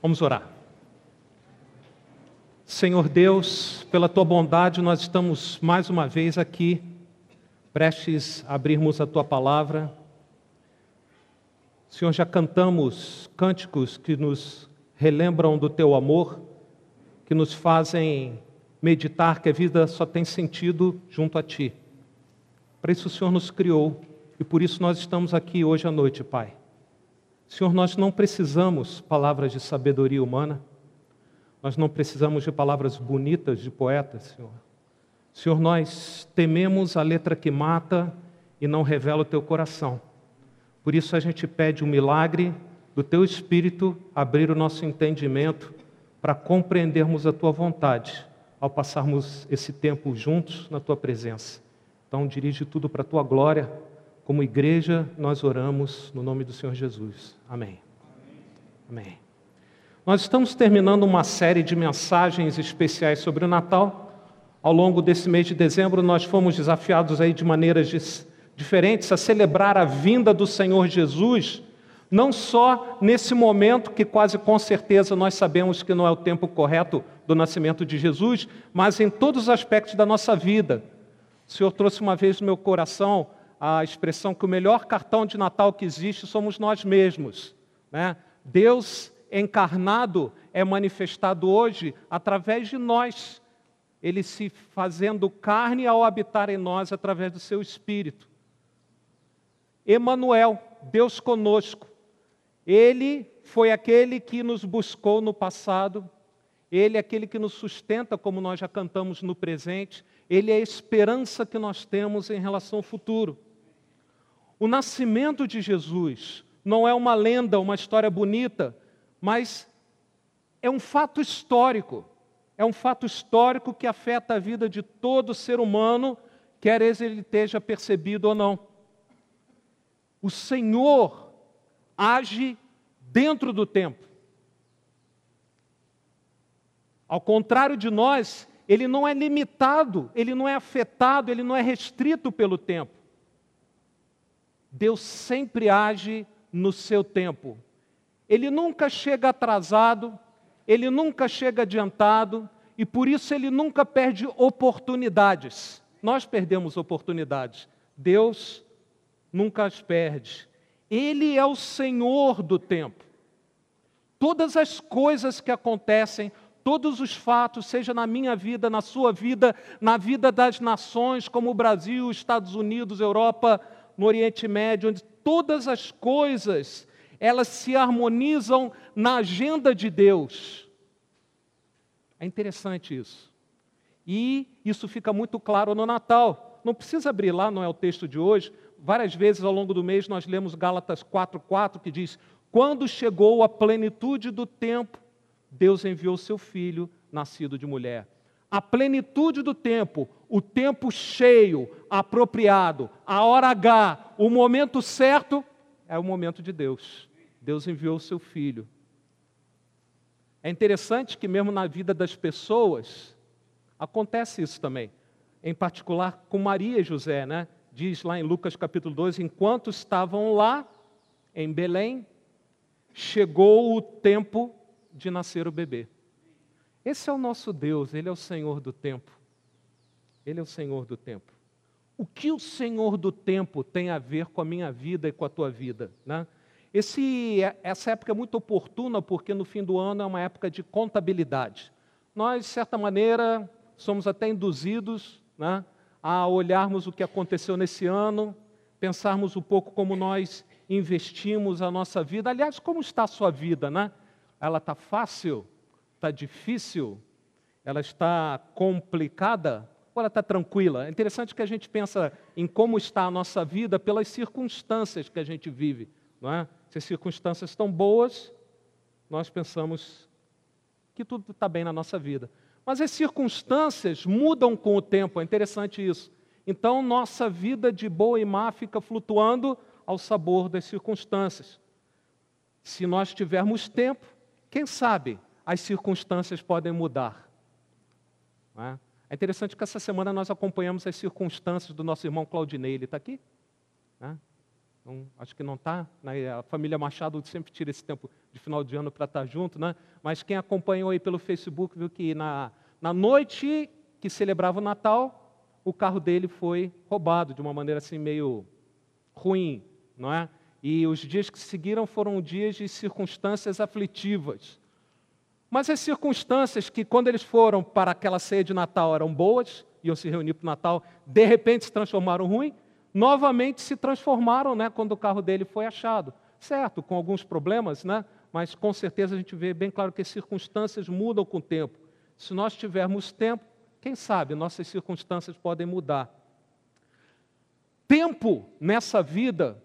Vamos orar. Senhor Deus, pela tua bondade, nós estamos mais uma vez aqui, prestes a abrirmos a tua palavra. Senhor, já cantamos cânticos que nos relembram do teu amor, que nos fazem meditar que a vida só tem sentido junto a ti. Para isso o Senhor nos criou e por isso nós estamos aqui hoje à noite, Pai. Senhor, nós não precisamos palavras de sabedoria humana, nós não precisamos de palavras bonitas de poetas, Senhor. Senhor, nós tememos a letra que mata e não revela o teu coração. Por isso a gente pede um milagre do teu espírito abrir o nosso entendimento para compreendermos a tua vontade ao passarmos esse tempo juntos na tua presença. Então, dirige tudo para a tua glória como igreja, nós oramos no nome do Senhor Jesus. Amém. Amém. Nós estamos terminando uma série de mensagens especiais sobre o Natal. Ao longo desse mês de dezembro, nós fomos desafiados aí de maneiras diferentes a celebrar a vinda do Senhor Jesus, não só nesse momento que quase com certeza nós sabemos que não é o tempo correto do nascimento de Jesus, mas em todos os aspectos da nossa vida. O Senhor trouxe uma vez no meu coração a expressão que o melhor cartão de Natal que existe somos nós mesmos. Né? Deus encarnado é manifestado hoje através de nós, ele se fazendo carne ao habitar em nós através do seu Espírito. Emanuel, Deus conosco. Ele foi aquele que nos buscou no passado, ele é aquele que nos sustenta, como nós já cantamos no presente, ele é a esperança que nós temos em relação ao futuro. O nascimento de Jesus não é uma lenda, uma história bonita, mas é um fato histórico. É um fato histórico que afeta a vida de todo ser humano, quer ele esteja percebido ou não. O Senhor age dentro do tempo. Ao contrário de nós, ele não é limitado, ele não é afetado, ele não é restrito pelo tempo. Deus sempre age no seu tempo. Ele nunca chega atrasado, ele nunca chega adiantado e por isso ele nunca perde oportunidades. Nós perdemos oportunidades, Deus nunca as perde. Ele é o Senhor do tempo. Todas as coisas que acontecem, todos os fatos, seja na minha vida, na sua vida, na vida das nações como o Brasil, Estados Unidos, Europa, no Oriente Médio, onde todas as coisas elas se harmonizam na agenda de Deus. É interessante isso. E isso fica muito claro no Natal. Não precisa abrir lá, não é o texto de hoje. Várias vezes ao longo do mês nós lemos Gálatas 4:4 que diz: "Quando chegou a plenitude do tempo, Deus enviou seu filho, nascido de mulher." A plenitude do tempo, o tempo cheio, apropriado, a hora H, o momento certo, é o momento de Deus. Deus enviou o seu filho. É interessante que, mesmo na vida das pessoas, acontece isso também. Em particular com Maria e José, né? Diz lá em Lucas capítulo 2: enquanto estavam lá, em Belém, chegou o tempo de nascer o bebê. Esse é o nosso Deus, Ele é o Senhor do tempo. Ele é o Senhor do tempo. O que o Senhor do tempo tem a ver com a minha vida e com a tua vida? Né? Esse, essa época é muito oportuna porque no fim do ano é uma época de contabilidade. Nós, de certa maneira, somos até induzidos né, a olharmos o que aconteceu nesse ano, pensarmos um pouco como nós investimos a nossa vida. Aliás, como está a sua vida? Né? Ela está fácil? Está difícil? Ela está complicada? ou ela está tranquila? É interessante que a gente pensa em como está a nossa vida pelas circunstâncias que a gente vive. Não é? Se as circunstâncias estão boas, nós pensamos que tudo está bem na nossa vida. Mas as circunstâncias mudam com o tempo, é interessante isso. Então, nossa vida de boa e má fica flutuando ao sabor das circunstâncias. Se nós tivermos tempo, quem sabe as circunstâncias podem mudar. É? É interessante que essa semana nós acompanhamos as circunstâncias do nosso irmão Claudinei. Ele está aqui? Né? Então, acho que não está. Né? A família Machado sempre tira esse tempo de final de ano para estar tá junto, né? Mas quem acompanhou aí pelo Facebook viu que na, na noite que celebrava o Natal, o carro dele foi roubado de uma maneira assim meio ruim, não é? E os dias que seguiram foram dias de circunstâncias aflitivas. Mas as circunstâncias que, quando eles foram para aquela ceia de Natal, eram boas, iam se reunir para o Natal, de repente se transformaram ruim, novamente se transformaram né, quando o carro dele foi achado. Certo, com alguns problemas, né, mas com certeza a gente vê bem claro que as circunstâncias mudam com o tempo. Se nós tivermos tempo, quem sabe nossas circunstâncias podem mudar. Tempo nessa vida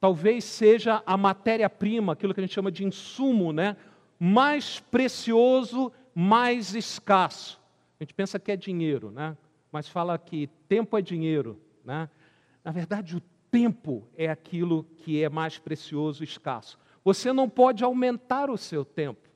talvez seja a matéria-prima, aquilo que a gente chama de insumo, né, mais precioso, mais escasso. A gente pensa que é dinheiro, né? mas fala que tempo é dinheiro. Né? Na verdade, o tempo é aquilo que é mais precioso escasso. Você não pode aumentar o seu tempo.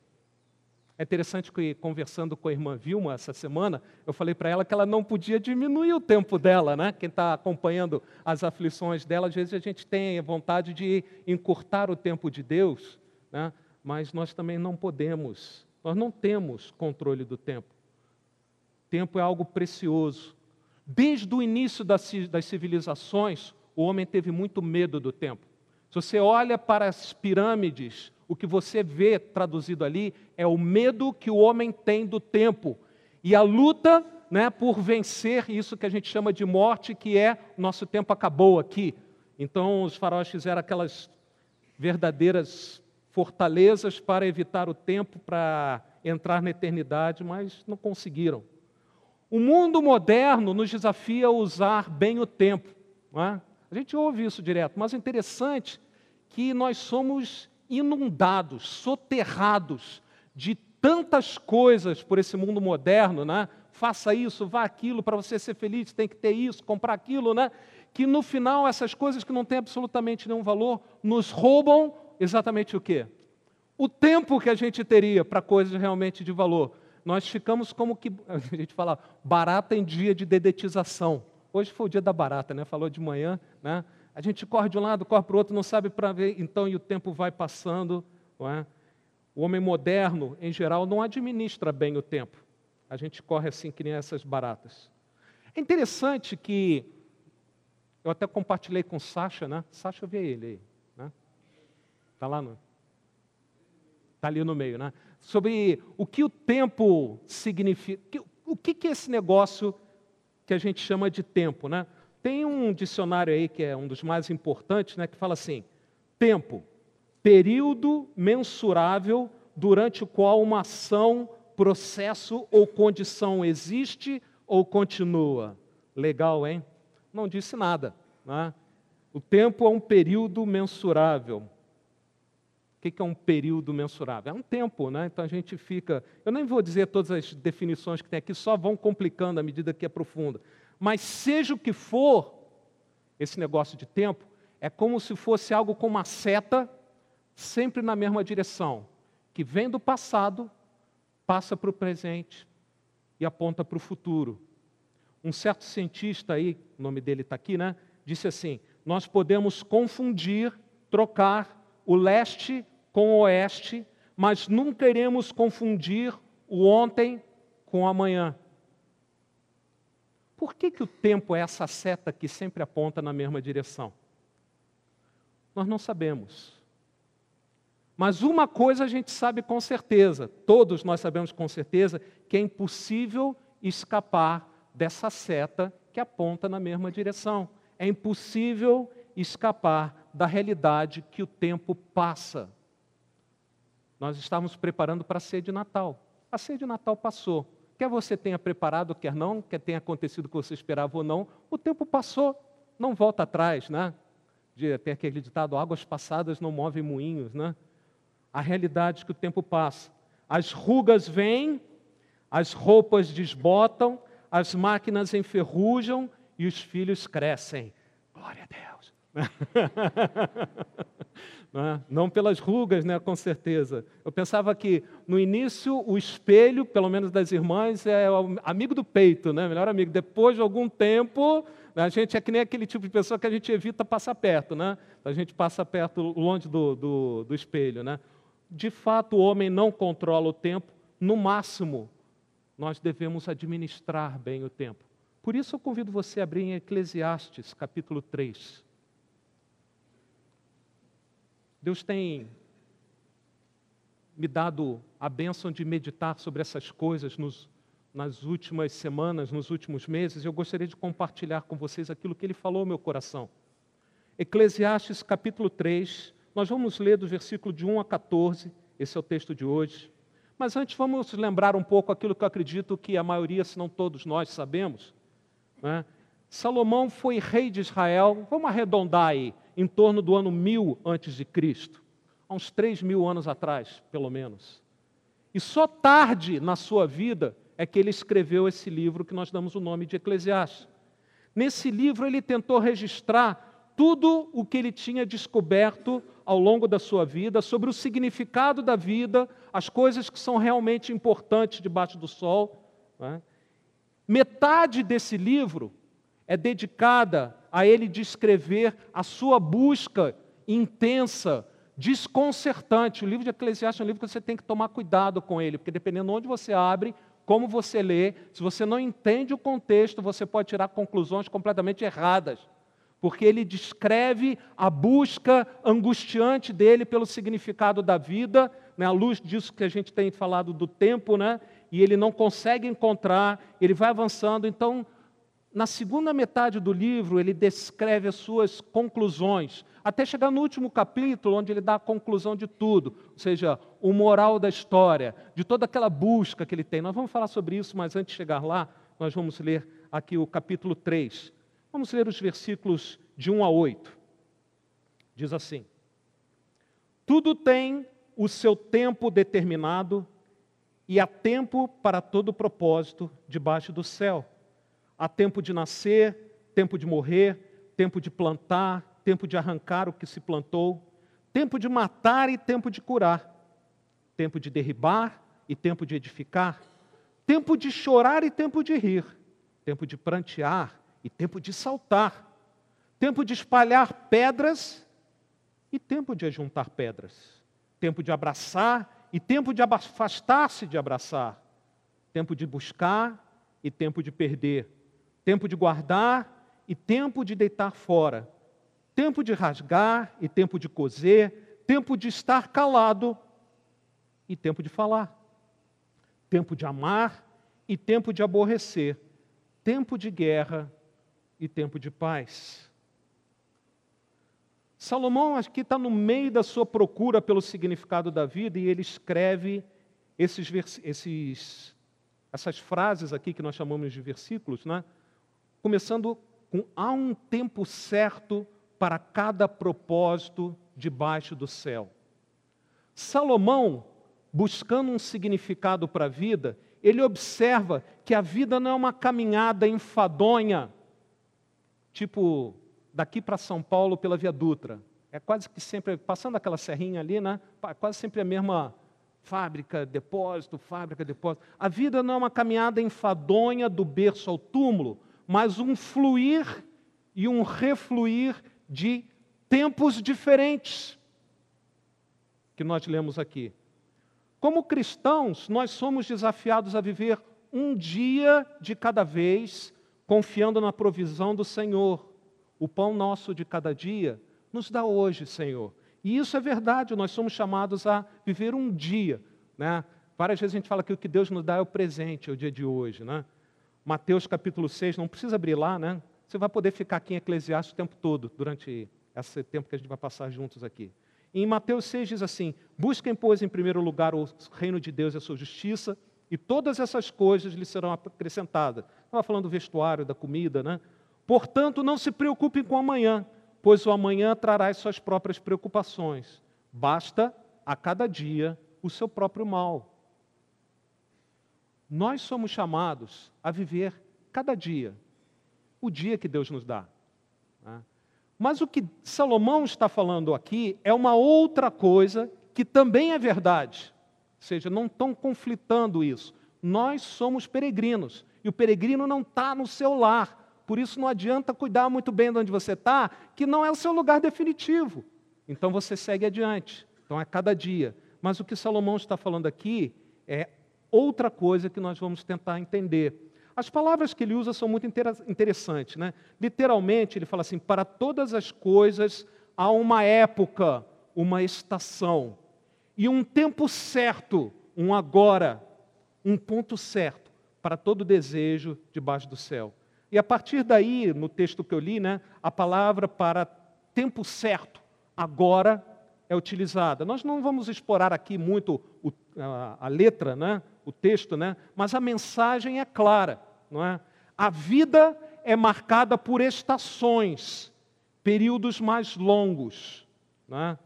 É interessante que, conversando com a irmã Vilma essa semana, eu falei para ela que ela não podia diminuir o tempo dela, né? Quem está acompanhando as aflições dela, às vezes a gente tem vontade de encurtar o tempo de Deus, né? Mas nós também não podemos, nós não temos controle do tempo. Tempo é algo precioso. Desde o início das civilizações, o homem teve muito medo do tempo. Se você olha para as pirâmides, o que você vê traduzido ali é o medo que o homem tem do tempo e a luta né, por vencer isso que a gente chama de morte, que é nosso tempo acabou aqui. Então os faraós fizeram aquelas verdadeiras fortalezas para evitar o tempo, para entrar na eternidade, mas não conseguiram. O mundo moderno nos desafia a usar bem o tempo. É? A gente ouve isso direto, mas é interessante que nós somos inundados, soterrados de tantas coisas por esse mundo moderno, né? Faça isso, vá aquilo, para você ser feliz, tem que ter isso, comprar aquilo, né? Que no final essas coisas que não têm absolutamente nenhum valor nos roubam exatamente o quê? O tempo que a gente teria para coisas realmente de valor nós ficamos como que, a gente fala, barata em dia de dedetização. Hoje foi o dia da barata, né? Falou de manhã, né? A gente corre de um lado, corre para o outro, não sabe para ver, então, e o tempo vai passando. É? O homem moderno, em geral, não administra bem o tempo. A gente corre assim que nem essas baratas. É interessante que eu até compartilhei com Sasha, né? Sasha, vê ele aí, né? Tá lá no Está ali no meio, né? Sobre o que o tempo significa. O que é esse negócio que a gente chama de tempo, né? Tem um dicionário aí que é um dos mais importantes, né? Que fala assim: tempo, período mensurável durante o qual uma ação, processo ou condição existe ou continua. Legal, hein? Não disse nada. Né? O tempo é um período mensurável. O que é um período mensurável? É um tempo, né? Então a gente fica. Eu nem vou dizer todas as definições que tem aqui, só vão complicando à medida que é profunda. Mas seja o que for, esse negócio de tempo é como se fosse algo com uma seta, sempre na mesma direção, que vem do passado, passa para o presente e aponta para o futuro. Um certo cientista aí, o nome dele está aqui, né? Disse assim: nós podemos confundir, trocar o leste com o oeste, mas nunca iremos confundir o ontem com o amanhã. Por que, que o tempo é essa seta que sempre aponta na mesma direção? Nós não sabemos. Mas uma coisa a gente sabe com certeza, todos nós sabemos com certeza, que é impossível escapar dessa seta que aponta na mesma direção. É impossível escapar da realidade que o tempo passa. Nós estávamos preparando para a ceia de Natal. A ceia de Natal passou. Quer você tenha preparado, quer não, quer tenha acontecido o que você esperava ou não, o tempo passou. Não volta atrás, né? Tem aquele ditado, águas passadas não movem moinhos, né? A realidade é que o tempo passa. As rugas vêm, as roupas desbotam, as máquinas enferrujam e os filhos crescem. Glória a Deus. Né? Não pelas rugas, né, com certeza. Eu pensava que no início o espelho, pelo menos das irmãs, é o amigo do peito, né, melhor amigo. Depois de algum tempo, a gente é que nem aquele tipo de pessoa que a gente evita passar perto, né? A gente passa perto, longe do, do, do espelho, né? De fato, o homem não controla o tempo. No máximo, nós devemos administrar bem o tempo. Por isso eu convido você a abrir em Eclesiastes, capítulo 3. Deus tem me dado a bênção de meditar sobre essas coisas nos, nas últimas semanas, nos últimos meses. Eu gostaria de compartilhar com vocês aquilo que Ele falou ao meu coração. Eclesiastes capítulo 3, nós vamos ler do versículo de 1 a 14, esse é o texto de hoje. Mas antes vamos lembrar um pouco aquilo que eu acredito que a maioria, se não todos nós, sabemos. Né? Salomão foi rei de Israel, vamos arredondar aí, em torno do ano 1000 antes de Cristo, há uns 3 mil anos atrás, pelo menos. E só tarde na sua vida é que ele escreveu esse livro que nós damos o nome de Eclesiastes. Nesse livro ele tentou registrar tudo o que ele tinha descoberto ao longo da sua vida sobre o significado da vida, as coisas que são realmente importantes debaixo do sol. Né? Metade desse livro é dedicada a ele descrever a sua busca intensa, desconcertante. O livro de Eclesiastes é um livro que você tem que tomar cuidado com ele, porque dependendo de onde você abre, como você lê, se você não entende o contexto, você pode tirar conclusões completamente erradas. Porque ele descreve a busca angustiante dele pelo significado da vida, né, à luz disso que a gente tem falado do tempo, né, e ele não consegue encontrar, ele vai avançando. Então, na segunda metade do livro, ele descreve as suas conclusões, até chegar no último capítulo, onde ele dá a conclusão de tudo, ou seja, o moral da história, de toda aquela busca que ele tem. Nós vamos falar sobre isso, mas antes de chegar lá, nós vamos ler aqui o capítulo 3. Vamos ler os versículos de 1 a 8. Diz assim: Tudo tem o seu tempo determinado e há tempo para todo propósito debaixo do céu Há tempo de nascer, tempo de morrer, tempo de plantar, tempo de arrancar o que se plantou, tempo de matar e tempo de curar, tempo de derribar e tempo de edificar, tempo de chorar e tempo de rir, tempo de prantear e tempo de saltar, tempo de espalhar pedras e tempo de ajuntar pedras, tempo de abraçar e tempo de afastar-se de abraçar, tempo de buscar e tempo de perder, tempo de guardar e tempo de deitar fora, tempo de rasgar e tempo de coser, tempo de estar calado e tempo de falar, tempo de amar e tempo de aborrecer, tempo de guerra e tempo de paz. Salomão aqui está no meio da sua procura pelo significado da vida e ele escreve esses, esses, essas frases aqui que nós chamamos de versículos, né? Começando com há um tempo certo para cada propósito debaixo do céu. Salomão, buscando um significado para a vida, ele observa que a vida não é uma caminhada enfadonha, tipo daqui para São Paulo pela Via Dutra. É quase que sempre, passando aquela serrinha ali, né? quase sempre a mesma fábrica, depósito, fábrica, depósito. A vida não é uma caminhada enfadonha do berço ao túmulo, mas um fluir e um refluir de tempos diferentes que nós lemos aqui. Como cristãos, nós somos desafiados a viver um dia de cada vez, confiando na provisão do Senhor. O pão nosso de cada dia nos dá hoje, Senhor. E isso é verdade, nós somos chamados a viver um dia. Né? Várias vezes a gente fala que o que Deus nos dá é o presente, é o dia de hoje. Né? Mateus capítulo 6, não precisa abrir lá, né? Você vai poder ficar aqui em Eclesiastes o tempo todo, durante esse tempo que a gente vai passar juntos aqui. Em Mateus 6 diz assim: Busquem, pois, em primeiro lugar o reino de Deus e a sua justiça, e todas essas coisas lhe serão acrescentadas. Estava falando do vestuário, da comida, né? Portanto, não se preocupem com amanhã, pois o amanhã trará as suas próprias preocupações. Basta a cada dia o seu próprio mal. Nós somos chamados a viver cada dia, o dia que Deus nos dá. Né? Mas o que Salomão está falando aqui é uma outra coisa que também é verdade. Ou seja, não estão conflitando isso. Nós somos peregrinos e o peregrino não está no seu lar. Por isso não adianta cuidar muito bem de onde você está, que não é o seu lugar definitivo. Então você segue adiante. Então é cada dia. Mas o que Salomão está falando aqui é outra coisa que nós vamos tentar entender. As palavras que ele usa são muito interessantes. Né? Literalmente, ele fala assim: para todas as coisas há uma época, uma estação, e um tempo certo, um agora, um ponto certo para todo desejo debaixo do céu. E a partir daí, no texto que eu li, né, a palavra para tempo certo, agora, é utilizada. Nós não vamos explorar aqui muito o, a, a, letra, né, o texto, né, mas a mensagem é clara. Não é? A vida é marcada por estações, períodos mais longos, é?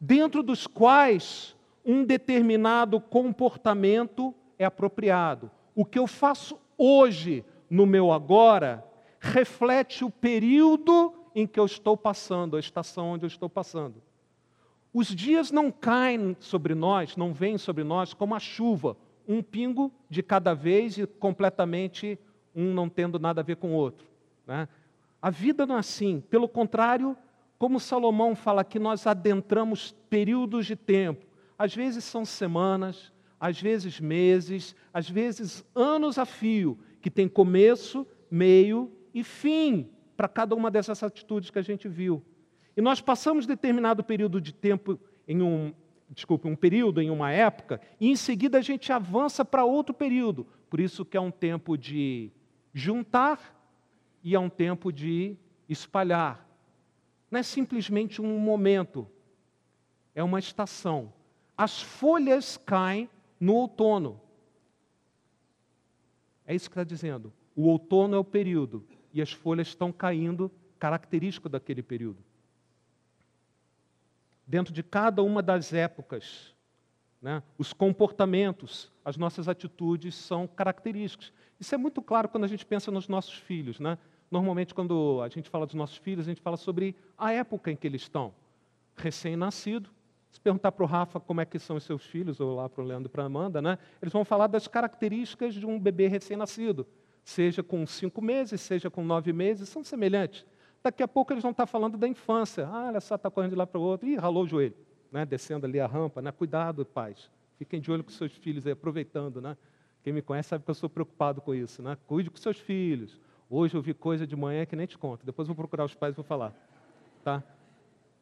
dentro dos quais um determinado comportamento é apropriado. O que eu faço hoje, no meu agora, reflete o período em que eu estou passando, a estação onde eu estou passando. Os dias não caem sobre nós, não vêm sobre nós como a chuva, um pingo de cada vez e completamente um não tendo nada a ver com o outro. Né? A vida não é assim. Pelo contrário, como Salomão fala que nós adentramos períodos de tempo. Às vezes são semanas, às vezes meses, às vezes anos a fio, que tem começo, meio e fim para cada uma dessas atitudes que a gente viu. E nós passamos determinado período de tempo em um, desculpe, um período em uma época, e em seguida a gente avança para outro período. Por isso que é um tempo de juntar e é um tempo de espalhar. Não é simplesmente um momento, é uma estação. As folhas caem no outono. É isso que está dizendo. O outono é o período e as folhas estão caindo, característico daquele período. Dentro de cada uma das épocas, né, os comportamentos, as nossas atitudes são característicos. Isso é muito claro quando a gente pensa nos nossos filhos. Né? Normalmente, quando a gente fala dos nossos filhos, a gente fala sobre a época em que eles estão. Recém-nascido. Se perguntar para o Rafa como é que são os seus filhos, ou lá para o Leandro e para a Amanda, né? eles vão falar das características de um bebê recém-nascido. Seja com cinco meses, seja com nove meses, são semelhantes. Daqui a pouco eles vão estar falando da infância. Ah, olha só, está correndo de lá para o outro. Ih, ralou o joelho. Né? Descendo ali a rampa. Né? Cuidado, pais. Fiquem de olho com seus filhos aí, aproveitando. Né? Quem me conhece sabe que eu sou preocupado com isso, né? Cuide com seus filhos. Hoje eu vi coisa de manhã que nem te conto. Depois vou procurar os pais e vou falar. Tá?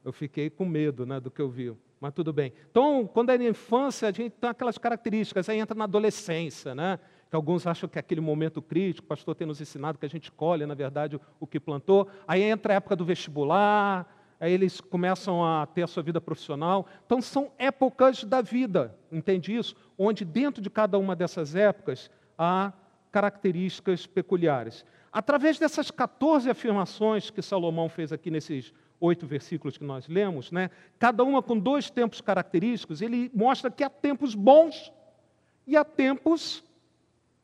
Eu fiquei com medo né, do que eu vi. Mas tudo bem. Então, quando é na infância, a gente tem aquelas características. Aí entra na adolescência, né? Que alguns acham que é aquele momento crítico. O pastor tem nos ensinado que a gente colhe, na verdade, o que plantou. Aí entra a época do vestibular, aí eles começam a ter a sua vida profissional. Então, são épocas da vida, entende isso? Onde dentro de cada uma dessas épocas há características peculiares. Através dessas 14 afirmações que Salomão fez aqui nesses oito versículos que nós lemos, né, cada uma com dois tempos característicos, ele mostra que há tempos bons e há tempos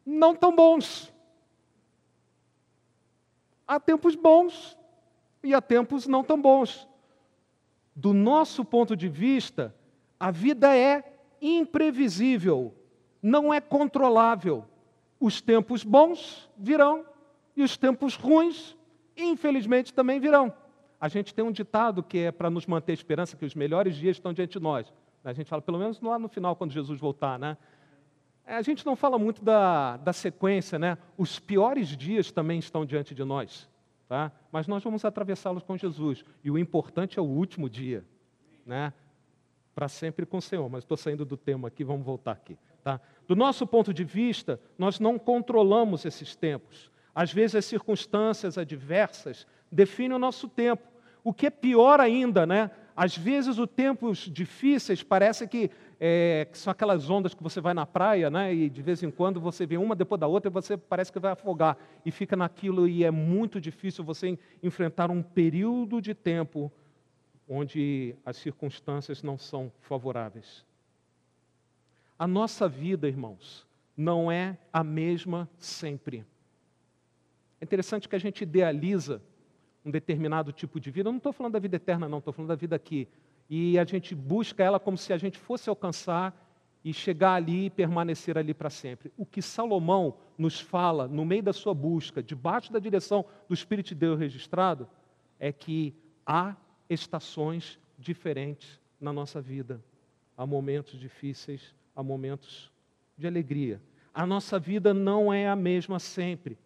não tão bons. Há tempos bons e há tempos não tão bons. Do nosso ponto de vista, a vida é imprevisível, não é controlável. Os tempos bons virão e os tempos ruins, infelizmente, também virão. A gente tem um ditado que é para nos manter esperança que os melhores dias estão diante de nós. A gente fala, pelo menos lá no final, quando Jesus voltar, né? A gente não fala muito da, da sequência, né? Os piores dias também estão diante de nós tá? mas nós vamos atravessá-los com Jesus. E o importante é o último dia, né? para sempre com o Senhor. Mas estou saindo do tema aqui, vamos voltar aqui. Tá? Do nosso ponto de vista, nós não controlamos esses tempos. Às vezes as circunstâncias adversas definem o nosso tempo. O que é pior ainda, né? Às vezes os tempos difíceis parece que é, que são aquelas ondas que você vai na praia, né? E de vez em quando você vê uma depois da outra e você parece que vai afogar e fica naquilo e é muito difícil você enfrentar um período de tempo onde as circunstâncias não são favoráveis. A nossa vida, irmãos, não é a mesma sempre. É interessante que a gente idealiza um determinado tipo de vida. Eu não estou falando da vida eterna, não, estou falando da vida aqui. E a gente busca ela como se a gente fosse alcançar e chegar ali e permanecer ali para sempre. O que Salomão nos fala no meio da sua busca, debaixo da direção do Espírito de Deus registrado, é que há estações diferentes na nossa vida. Há momentos difíceis, há momentos de alegria. A nossa vida não é a mesma sempre.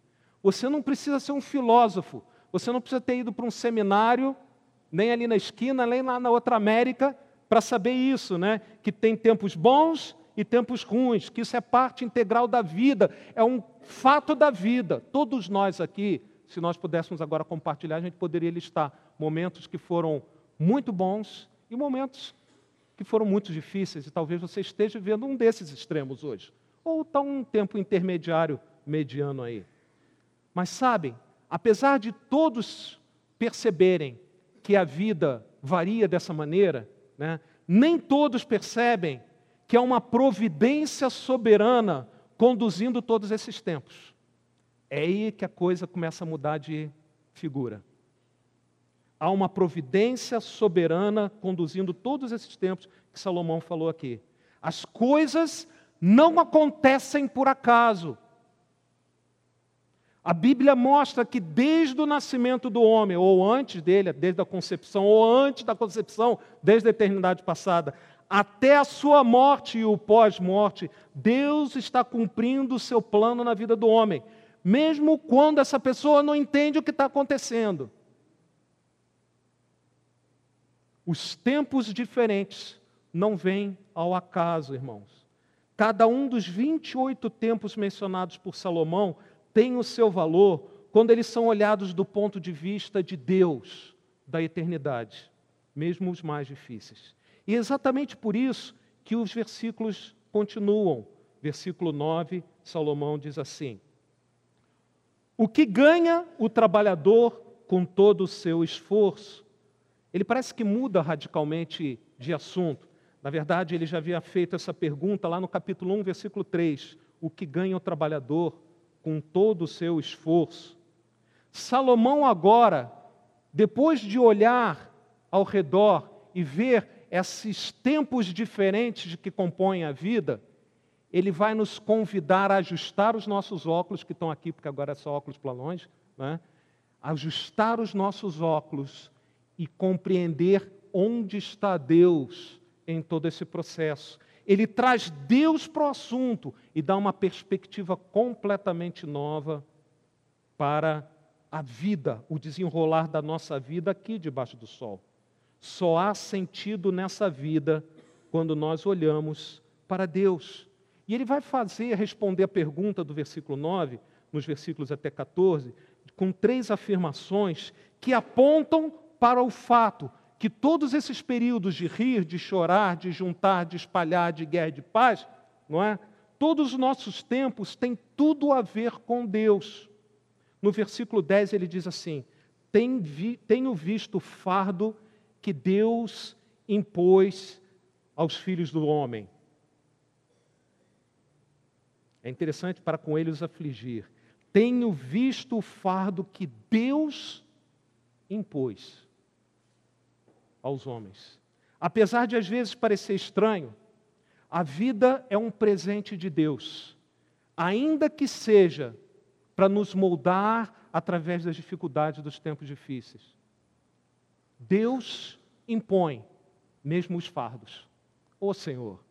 Você não precisa ser um filósofo, você não precisa ter ido para um seminário, nem ali na esquina, nem lá na outra América, para saber isso, né? Que tem tempos bons e tempos ruins, que isso é parte integral da vida, é um fato da vida. Todos nós aqui, se nós pudéssemos agora compartilhar, a gente poderia listar momentos que foram muito bons e momentos que foram muito difíceis, e talvez você esteja vivendo um desses extremos hoje, ou está um tempo intermediário, mediano aí. Mas sabem, apesar de todos perceberem que a vida varia dessa maneira, né, nem todos percebem que é uma providência soberana conduzindo todos esses tempos. É aí que a coisa começa a mudar de figura. Há uma providência soberana conduzindo todos esses tempos que Salomão falou aqui. As coisas não acontecem por acaso. A Bíblia mostra que desde o nascimento do homem, ou antes dele, desde a concepção, ou antes da concepção, desde a eternidade passada, até a sua morte e o pós-morte, Deus está cumprindo o seu plano na vida do homem, mesmo quando essa pessoa não entende o que está acontecendo. Os tempos diferentes não vêm ao acaso, irmãos. Cada um dos 28 tempos mencionados por Salomão têm o seu valor quando eles são olhados do ponto de vista de Deus, da eternidade, mesmo os mais difíceis. E é exatamente por isso que os versículos continuam. Versículo 9, Salomão diz assim: O que ganha o trabalhador com todo o seu esforço? Ele parece que muda radicalmente de assunto. Na verdade, ele já havia feito essa pergunta lá no capítulo 1, versículo 3. O que ganha o trabalhador com todo o seu esforço. Salomão, agora, depois de olhar ao redor e ver esses tempos diferentes que compõem a vida, ele vai nos convidar a ajustar os nossos óculos, que estão aqui, porque agora é só óculos para longe, né? ajustar os nossos óculos e compreender onde está Deus em todo esse processo ele traz Deus para o assunto e dá uma perspectiva completamente nova para a vida, o desenrolar da nossa vida aqui debaixo do sol. Só há sentido nessa vida quando nós olhamos para Deus. E ele vai fazer, responder a pergunta do versículo 9, nos versículos até 14, com três afirmações que apontam para o fato que todos esses períodos de rir, de chorar, de juntar, de espalhar, de guerra, de paz, não é? Todos os nossos tempos têm tudo a ver com Deus. No versículo 10 ele diz assim: Tenho visto o fardo que Deus impôs aos filhos do homem. É interessante para com eles afligir. Tenho visto o fardo que Deus impôs aos homens. Apesar de às vezes parecer estranho, a vida é um presente de Deus, ainda que seja para nos moldar através das dificuldades dos tempos difíceis. Deus impõe mesmo os fardos. Ô Senhor,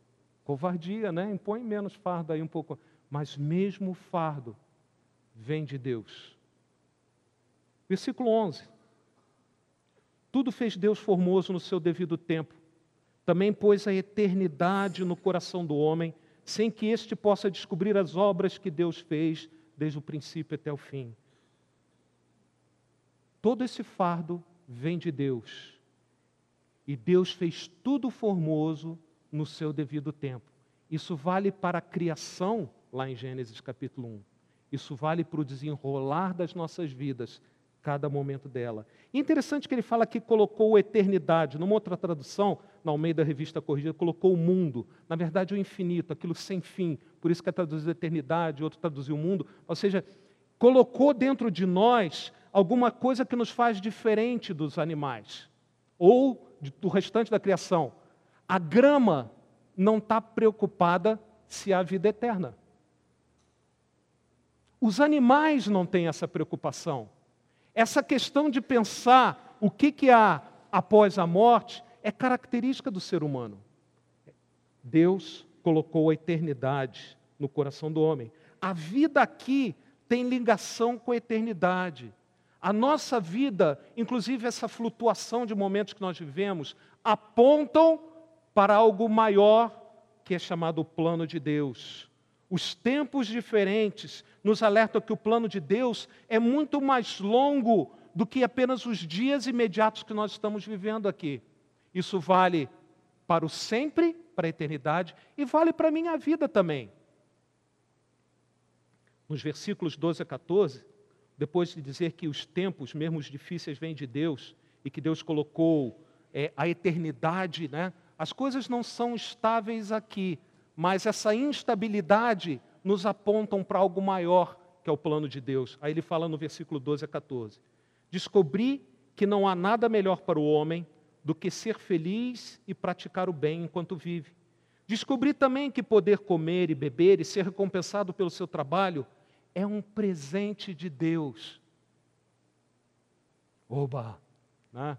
covardia, né? Impõe menos fardo aí um pouco, mas mesmo o fardo vem de Deus. Versículo 11. Tudo fez Deus formoso no seu devido tempo. Também pôs a eternidade no coração do homem, sem que este possa descobrir as obras que Deus fez desde o princípio até o fim. Todo esse fardo vem de Deus. E Deus fez tudo formoso no seu devido tempo. Isso vale para a criação, lá em Gênesis capítulo 1. Isso vale para o desenrolar das nossas vidas cada momento dela. E interessante que ele fala que colocou eternidade. Numa outra tradução, na Almeida Revista Corrigida, colocou o mundo. Na verdade, o infinito, aquilo sem fim. Por isso que é traduzido eternidade, outro traduziu o mundo. Ou seja, colocou dentro de nós alguma coisa que nos faz diferente dos animais ou do restante da criação. A grama não está preocupada se há vida eterna. Os animais não têm essa preocupação. Essa questão de pensar o que, que há após a morte é característica do ser humano. Deus colocou a eternidade no coração do homem. A vida aqui tem ligação com a eternidade. A nossa vida, inclusive essa flutuação de momentos que nós vivemos, apontam para algo maior que é chamado o plano de Deus. Os tempos diferentes nos alertam que o plano de Deus é muito mais longo do que apenas os dias imediatos que nós estamos vivendo aqui. Isso vale para o sempre, para a eternidade, e vale para a minha vida também. Nos versículos 12 a 14, depois de dizer que os tempos, mesmo os difíceis, vêm de Deus e que Deus colocou é, a eternidade, né? as coisas não são estáveis aqui, mas essa instabilidade nos apontam para algo maior, que é o plano de Deus. Aí ele fala no versículo 12 a 14: Descobri que não há nada melhor para o homem do que ser feliz e praticar o bem enquanto vive. Descobri também que poder comer e beber e ser recompensado pelo seu trabalho é um presente de Deus. Oba! Né?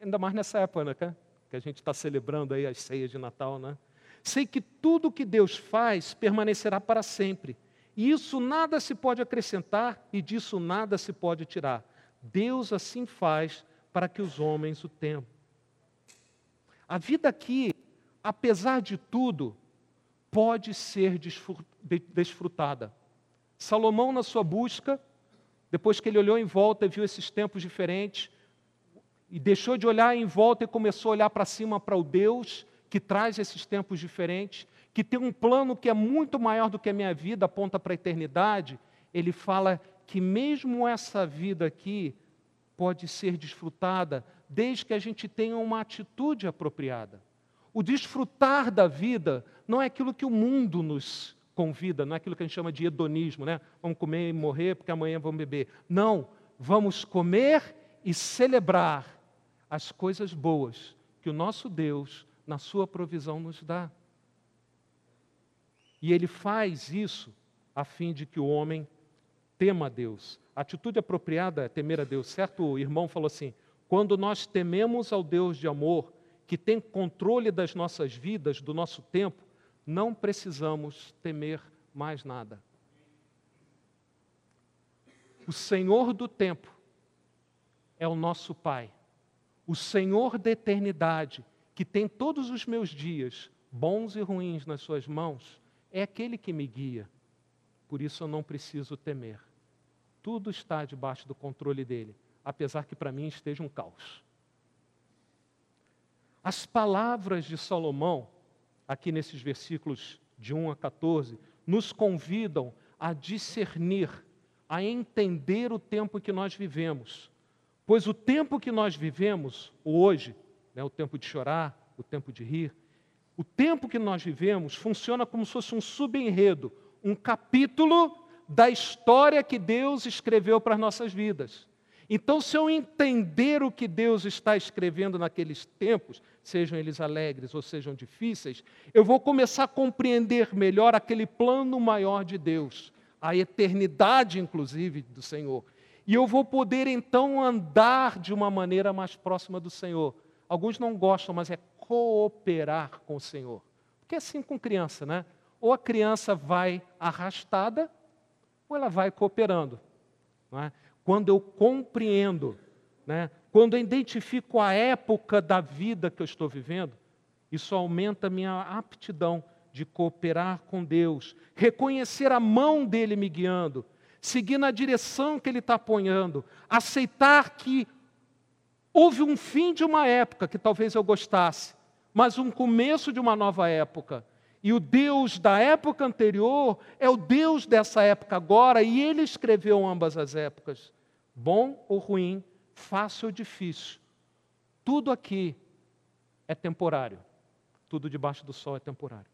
Ainda mais nessa época, né? que a gente está celebrando aí as ceias de Natal, né? Sei que tudo que Deus faz permanecerá para sempre. E isso nada se pode acrescentar e disso nada se pode tirar. Deus assim faz para que os homens o temam. A vida aqui, apesar de tudo, pode ser desfrutada. Salomão, na sua busca, depois que ele olhou em volta e viu esses tempos diferentes, e deixou de olhar em volta e começou a olhar para cima para o Deus que traz esses tempos diferentes, que tem um plano que é muito maior do que a minha vida, aponta para a eternidade, ele fala que mesmo essa vida aqui pode ser desfrutada desde que a gente tenha uma atitude apropriada. O desfrutar da vida não é aquilo que o mundo nos convida, não é aquilo que a gente chama de hedonismo, né? Vamos comer e morrer porque amanhã vamos beber. Não, vamos comer e celebrar as coisas boas que o nosso Deus, na sua provisão, nos dá. E ele faz isso a fim de que o homem tema a Deus. A atitude apropriada é temer a Deus. Certo irmão falou assim: quando nós tememos ao Deus de amor, que tem controle das nossas vidas, do nosso tempo, não precisamos temer mais nada. O Senhor do tempo é o nosso Pai. O Senhor da eternidade, que tem todos os meus dias, bons e ruins, nas Suas mãos, é aquele que me guia. Por isso eu não preciso temer. Tudo está debaixo do controle dele apesar que para mim esteja um caos. As palavras de Salomão, aqui nesses versículos de 1 a 14, nos convidam a discernir, a entender o tempo que nós vivemos. Pois o tempo que nós vivemos hoje, né, o tempo de chorar, o tempo de rir, o tempo que nós vivemos funciona como se fosse um subenredo, um capítulo da história que Deus escreveu para as nossas vidas. Então, se eu entender o que Deus está escrevendo naqueles tempos, sejam eles alegres ou sejam difíceis, eu vou começar a compreender melhor aquele plano maior de Deus, a eternidade, inclusive, do Senhor. E eu vou poder então andar de uma maneira mais próxima do Senhor. Alguns não gostam, mas é cooperar com o Senhor. Porque é assim com criança, né? Ou a criança vai arrastada, ou ela vai cooperando. É? quando eu compreendo, né, quando eu identifico a época da vida que eu estou vivendo, isso aumenta a minha aptidão de cooperar com Deus, reconhecer a mão dele me guiando, seguir na direção que ele está apoiando, aceitar que houve um fim de uma época que talvez eu gostasse, mas um começo de uma nova época. E o Deus da época anterior é o Deus dessa época agora, e ele escreveu ambas as épocas. Bom ou ruim, fácil ou difícil. Tudo aqui é temporário. Tudo debaixo do sol é temporário.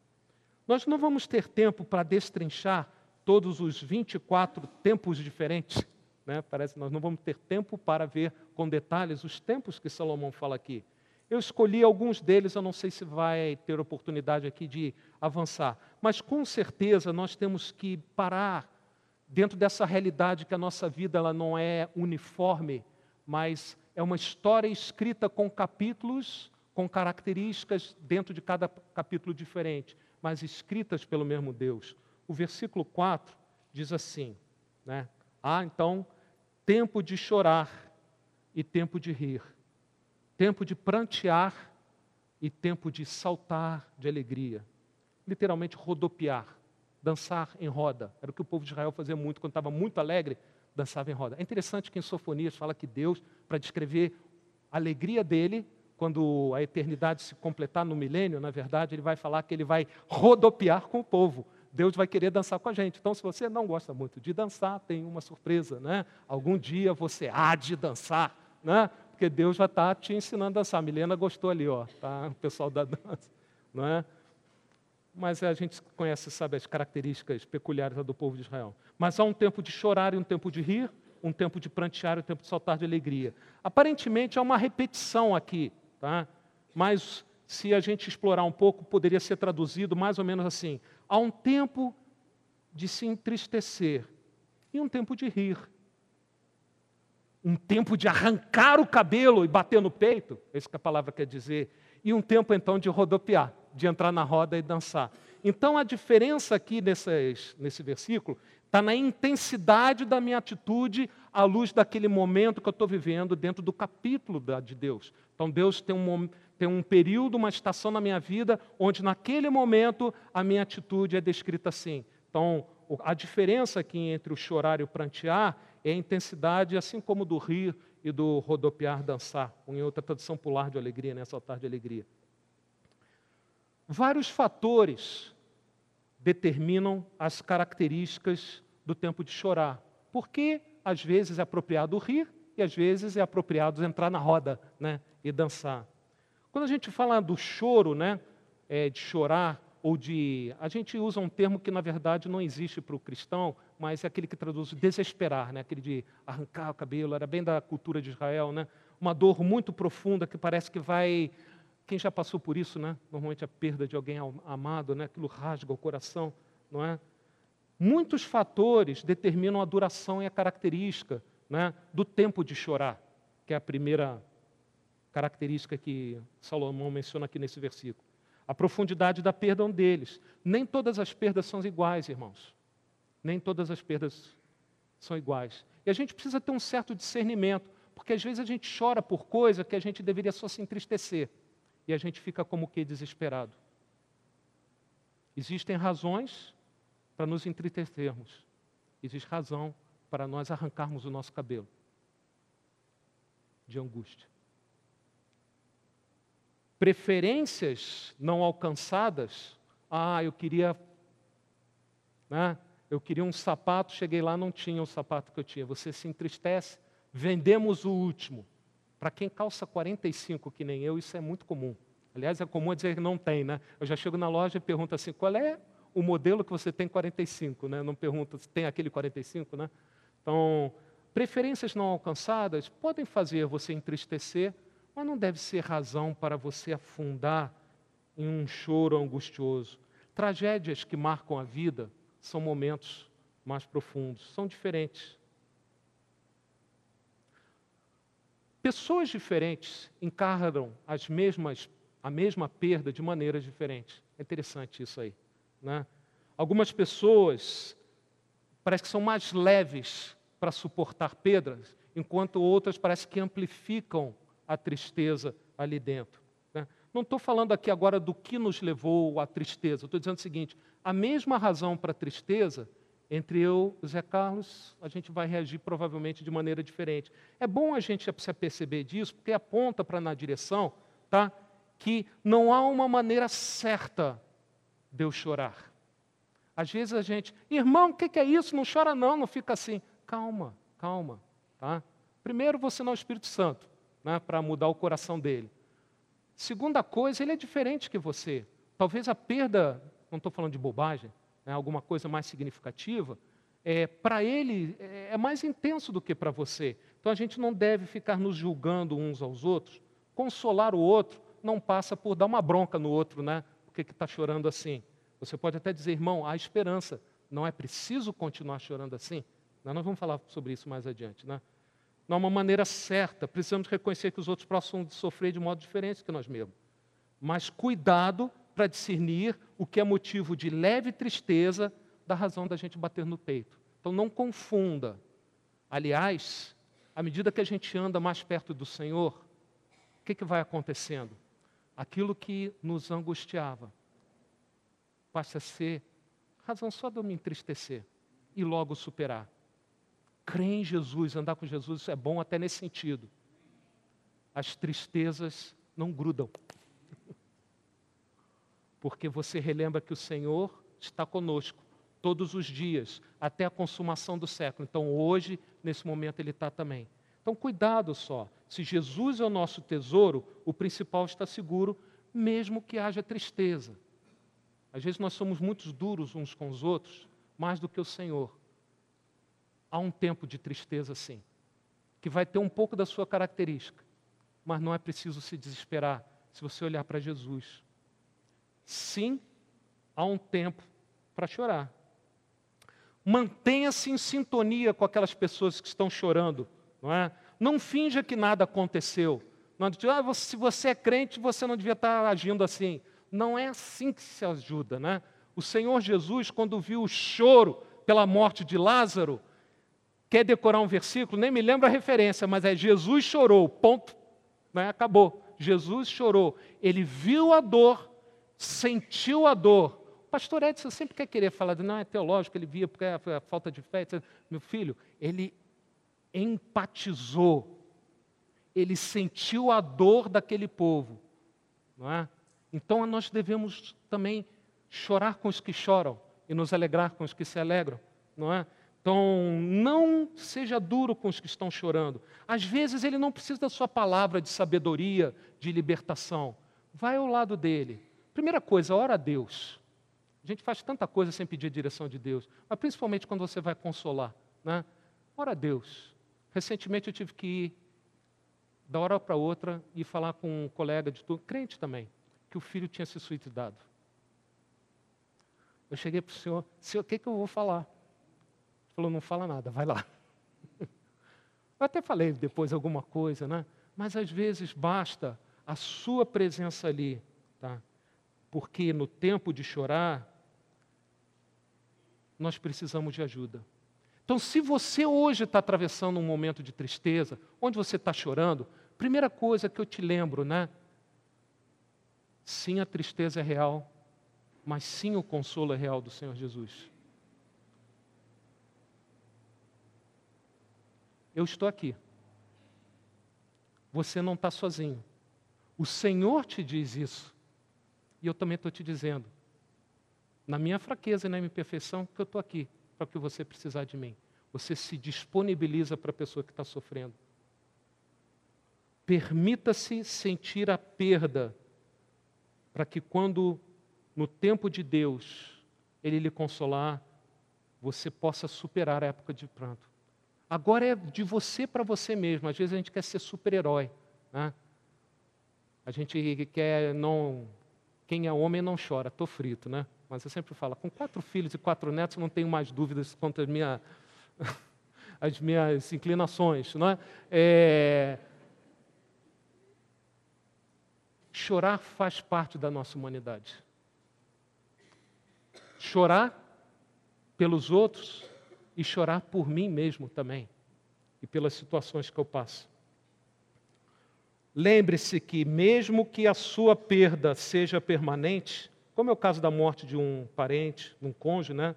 Nós não vamos ter tempo para destrinchar todos os 24 tempos diferentes Né? Parece que nós não vamos ter tempo para ver com detalhes os tempos que Salomão fala aqui. Eu escolhi alguns deles, eu não sei se vai ter oportunidade aqui de avançar, mas com certeza nós temos que parar dentro dessa realidade que a nossa vida ela não é uniforme, mas é uma história escrita com capítulos, com características dentro de cada capítulo diferente, mas escritas pelo mesmo Deus. O versículo 4 diz assim, né? Ah, então, tempo de chorar e tempo de rir tempo de prantear e tempo de saltar de alegria. Literalmente rodopiar, dançar em roda. Era o que o povo de Israel fazia muito quando estava muito alegre, dançava em roda. É interessante que em Sofonias fala que Deus, para descrever a alegria dele, quando a eternidade se completar no milênio, na verdade, ele vai falar que ele vai rodopiar com o povo. Deus vai querer dançar com a gente. Então, se você não gosta muito de dançar, tem uma surpresa, né? Algum dia você há de dançar, né? porque Deus já está te ensinando a dançar. A Milena gostou ali, ó, tá? o pessoal da dança, não é? Mas a gente conhece, sabe, as características peculiares do povo de Israel. Mas há um tempo de chorar e um tempo de rir, um tempo de prantear e um tempo de saltar de alegria. Aparentemente há uma repetição aqui, tá? Mas se a gente explorar um pouco, poderia ser traduzido mais ou menos assim: há um tempo de se entristecer e um tempo de rir um tempo de arrancar o cabelo e bater no peito, é isso que a palavra quer dizer, e um tempo então de rodopiar, de entrar na roda e dançar. Então a diferença aqui nesses, nesse versículo está na intensidade da minha atitude à luz daquele momento que eu estou vivendo dentro do capítulo da, de Deus. Então Deus tem um, tem um período, uma estação na minha vida, onde naquele momento a minha atitude é descrita assim. Então a diferença aqui entre o chorar e o prantear é a intensidade, assim como do rir e do rodopiar, dançar, ou em outra tradução, pular de alegria, né? saltar de alegria. Vários fatores determinam as características do tempo de chorar. Porque às vezes é apropriado rir e às vezes é apropriado entrar na roda né? e dançar. Quando a gente fala do choro, né? É, de chorar, ou de. A gente usa um termo que na verdade não existe para o cristão, mas é aquele que traduz desesperar, né? aquele de arrancar o cabelo, era bem da cultura de Israel, né? uma dor muito profunda que parece que vai. Quem já passou por isso, né? Normalmente a perda de alguém amado, né? Aquilo rasga o coração, não é? Muitos fatores determinam a duração e a característica né, do tempo de chorar, que é a primeira característica que Salomão menciona aqui nesse versículo. A profundidade da perda é um deles. Nem todas as perdas são iguais, irmãos. Nem todas as perdas são iguais. E a gente precisa ter um certo discernimento, porque às vezes a gente chora por coisa que a gente deveria só se entristecer. E a gente fica como que desesperado. Existem razões para nos entristecermos. Existe razão para nós arrancarmos o nosso cabelo de angústia preferências não alcançadas. Ah, eu queria, né? Eu queria um sapato, cheguei lá não tinha o sapato que eu tinha. Você se entristece. Vendemos o último. Para quem calça 45 que nem eu, isso é muito comum. Aliás, é comum dizer que não tem, né? Eu já chego na loja e pergunto assim: qual é o modelo que você tem 45, né? Não pergunto se tem aquele 45, né? Então, preferências não alcançadas podem fazer você entristecer mas não deve ser razão para você afundar em um choro angustioso. Tragédias que marcam a vida são momentos mais profundos, são diferentes. Pessoas diferentes encarnam as mesmas, a mesma perda de maneiras diferentes. É interessante isso aí. Né? Algumas pessoas parece que são mais leves para suportar pedras, enquanto outras parece que amplificam a tristeza ali dentro. Não estou falando aqui agora do que nos levou à tristeza, estou dizendo o seguinte: a mesma razão para a tristeza, entre eu e Zé Carlos, a gente vai reagir provavelmente de maneira diferente. É bom a gente se perceber disso, porque aponta para na direção tá, que não há uma maneira certa de eu chorar. Às vezes a gente, irmão, o que é isso? Não chora não, não fica assim. Calma, calma. Tá? Primeiro você não é o Espírito Santo né, para mudar o coração dele. Segunda coisa, ele é diferente que você. Talvez a perda, não estou falando de bobagem, né, alguma coisa mais significativa, é, para ele é, é mais intenso do que para você. Então a gente não deve ficar nos julgando uns aos outros. Consolar o outro não passa por dar uma bronca no outro, né? Por que está chorando assim? Você pode até dizer, irmão, há esperança. Não é preciso continuar chorando assim? Nós vamos falar sobre isso mais adiante, né? Não é uma maneira certa. Precisamos reconhecer que os outros possam sofrer de modo diferente que nós mesmos. Mas cuidado para discernir o que é motivo de leve tristeza da razão da gente bater no peito. Então não confunda. Aliás, à medida que a gente anda mais perto do Senhor, o que, que vai acontecendo? Aquilo que nos angustiava passa a ser razão só de eu me entristecer e logo superar. Crer em Jesus, andar com Jesus é bom até nesse sentido. As tristezas não grudam. Porque você relembra que o Senhor está conosco todos os dias, até a consumação do século. Então, hoje, nesse momento, Ele está também. Então, cuidado só. Se Jesus é o nosso tesouro, o principal está seguro, mesmo que haja tristeza. Às vezes nós somos muito duros uns com os outros, mais do que o Senhor. Há um tempo de tristeza, sim, que vai ter um pouco da sua característica, mas não é preciso se desesperar se você olhar para Jesus. Sim, há um tempo para chorar, Mantenha-se em sintonia com aquelas pessoas que estão chorando. Não, é? não finja que nada aconteceu. Não ah, se você é crente, você não devia estar agindo assim. Não é assim que se ajuda. Né? O Senhor Jesus, quando viu o choro pela morte de Lázaro, quer decorar um versículo? Nem me lembro a referência, mas é Jesus chorou, ponto. Né? Acabou. Jesus chorou. Ele viu a dor, sentiu a dor, pastor Edson sempre quer querer falar, de, não, é teológico, ele via porque é a falta de fé. Meu filho, ele empatizou, ele sentiu a dor daquele povo. Não é? Então nós devemos também chorar com os que choram e nos alegrar com os que se alegram. Não é? Então, não seja duro com os que estão chorando. Às vezes ele não precisa da sua palavra de sabedoria, de libertação. Vai ao lado dele. Primeira coisa, ora a Deus. A gente faz tanta coisa sem pedir a direção de Deus, mas principalmente quando você vai consolar. Né? Ora a Deus. Recentemente eu tive que ir, da hora para outra, e falar com um colega de tudo, crente também, que o filho tinha se suicidado. Eu cheguei para o senhor, senhor, o que, que eu vou falar? Falou, não fala nada, vai lá. Eu até falei depois alguma coisa, né? Mas às vezes basta a sua presença ali, tá? Porque no tempo de chorar, nós precisamos de ajuda. Então, se você hoje está atravessando um momento de tristeza, onde você está chorando, primeira coisa que eu te lembro, né? Sim, a tristeza é real, mas sim o consolo é real do Senhor Jesus. Eu estou aqui. Você não está sozinho. O Senhor te diz isso. E eu também estou te dizendo na minha fraqueza e na minha imperfeição, que eu estou aqui para que você precisar de mim. Você se disponibiliza para a pessoa que está sofrendo. Permita-se sentir a perda, para que quando, no tempo de Deus, Ele lhe consolar, você possa superar a época de pranto. Agora é de você para você mesmo. Às vezes a gente quer ser super-herói. Né? A gente quer não. Quem é homem não chora, estou frito, né? Mas eu sempre falo, com quatro filhos e quatro netos, não tenho mais dúvidas quanto às minha, as minhas inclinações. Não é? é... Chorar faz parte da nossa humanidade. Chorar pelos outros e chorar por mim mesmo também e pelas situações que eu passo. Lembre-se que, mesmo que a sua perda seja permanente, como é o caso da morte de um parente, de um cônjuge, né?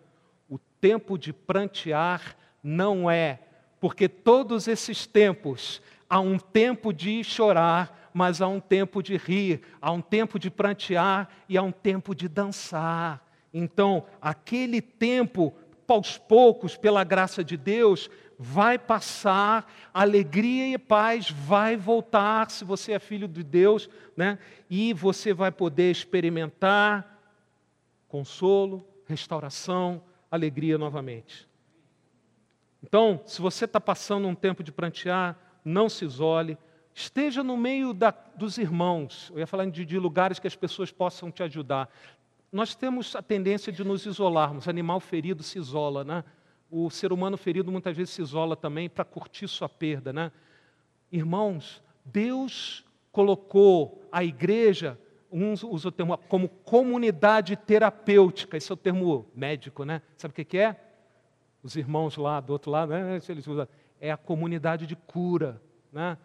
O tempo de prantear não é, porque todos esses tempos há um tempo de chorar, mas há um tempo de rir, há um tempo de prantear e há um tempo de dançar. Então, aquele tempo, aos poucos, pela graça de Deus, vai passar, alegria e paz vai voltar, se você é filho de Deus, né? e você vai poder experimentar consolo, restauração, alegria novamente. Então, se você está passando um tempo de prantear, não se isole, esteja no meio da, dos irmãos. Eu ia falar de, de lugares que as pessoas possam te ajudar. Nós temos a tendência de nos isolarmos. Animal ferido se isola, né? O ser humano ferido muitas vezes se isola também para curtir sua perda, né? Irmãos, Deus colocou a igreja, uns usam o termo como comunidade terapêutica, esse é o termo médico, né? Sabe o que é? Os irmãos lá do outro lado, né? Eles usam, é a comunidade de cura, né?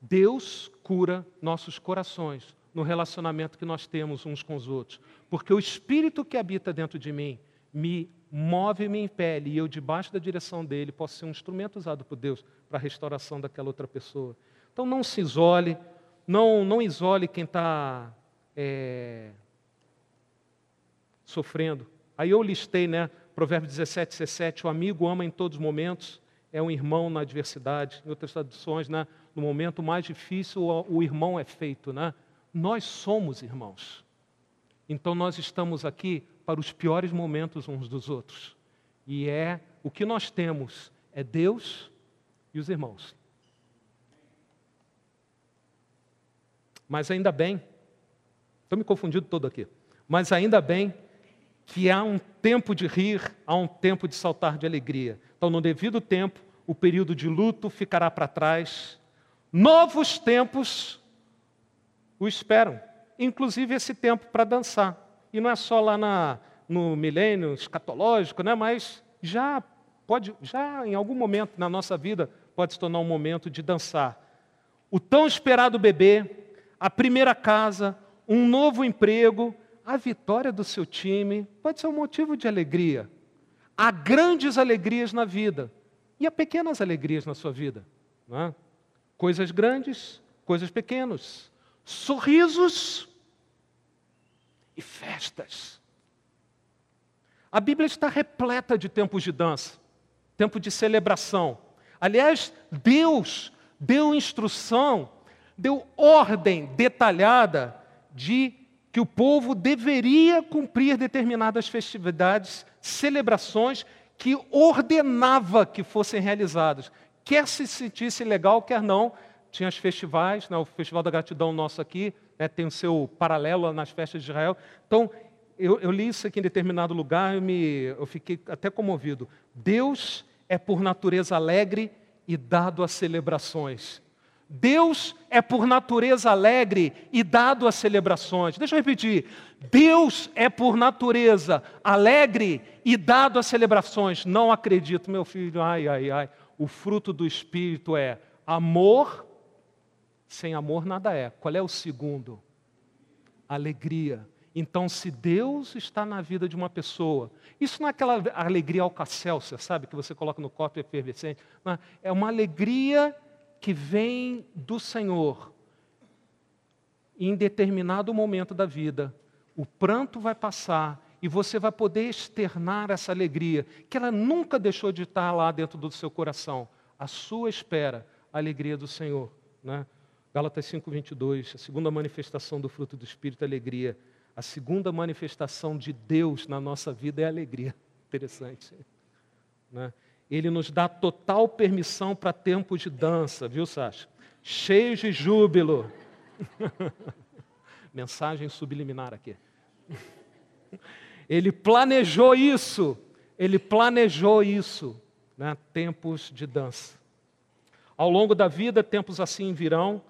Deus cura nossos corações no relacionamento que nós temos uns com os outros, porque o Espírito que habita dentro de mim me move e me impele, e eu, debaixo da direção dele, posso ser um instrumento usado por Deus para a restauração daquela outra pessoa. Então não se isole, não, não isole quem está é, sofrendo. Aí eu listei, né? Provérbios 17, 17, o amigo ama em todos os momentos, é um irmão na adversidade. Em outras traduções, né? no momento mais difícil, o irmão é feito. Né? Nós somos irmãos. Então nós estamos aqui para os piores momentos uns dos outros. E é o que nós temos é Deus e os irmãos. Mas ainda bem, estou me confundindo todo aqui, mas ainda bem que há um tempo de rir, há um tempo de saltar de alegria. Então, no devido tempo, o período de luto ficará para trás, novos tempos o esperam, inclusive esse tempo para dançar. E não é só lá na, no milênio escatológico, né? mas já pode, já em algum momento na nossa vida, pode se tornar um momento de dançar. O tão esperado bebê, a primeira casa, um novo emprego, a vitória do seu time pode ser um motivo de alegria. Há grandes alegrias na vida e há pequenas alegrias na sua vida. É? Coisas grandes, coisas pequenas, sorrisos e festas. A Bíblia está repleta de tempos de dança, tempo de celebração. Aliás, Deus deu instrução deu ordem detalhada de que o povo deveria cumprir determinadas festividades, celebrações que ordenava que fossem realizadas. Quer se sentisse legal, quer não. Tinha os festivais, né, o Festival da Gratidão nosso aqui, né, tem o seu paralelo nas festas de Israel. Então, eu, eu, li isso aqui em determinado lugar, eu, me, eu fiquei até comovido. Deus é por natureza alegre e dado a celebrações. Deus é por natureza alegre e dado às celebrações. Deixa eu repetir. Deus é por natureza alegre e dado às celebrações. Não acredito, meu filho, ai, ai, ai. O fruto do Espírito é amor, sem amor nada é. Qual é o segundo? Alegria. Então, se Deus está na vida de uma pessoa, isso não é aquela alegria alcacélcia, sabe, que você coloca no copo efervescente. Não, é uma alegria que vem do Senhor, em determinado momento da vida, o pranto vai passar e você vai poder externar essa alegria, que ela nunca deixou de estar lá dentro do seu coração. A sua espera, a alegria do Senhor. Né? Gálatas 5,22, a segunda manifestação do fruto do Espírito é alegria. A segunda manifestação de Deus na nossa vida é alegria. Interessante. Né? Ele nos dá total permissão para tempos de dança, viu, Sasha? Cheios de júbilo. Mensagem subliminar aqui. Ele planejou isso. Ele planejou isso. Né? Tempos de dança. Ao longo da vida, tempos assim virão.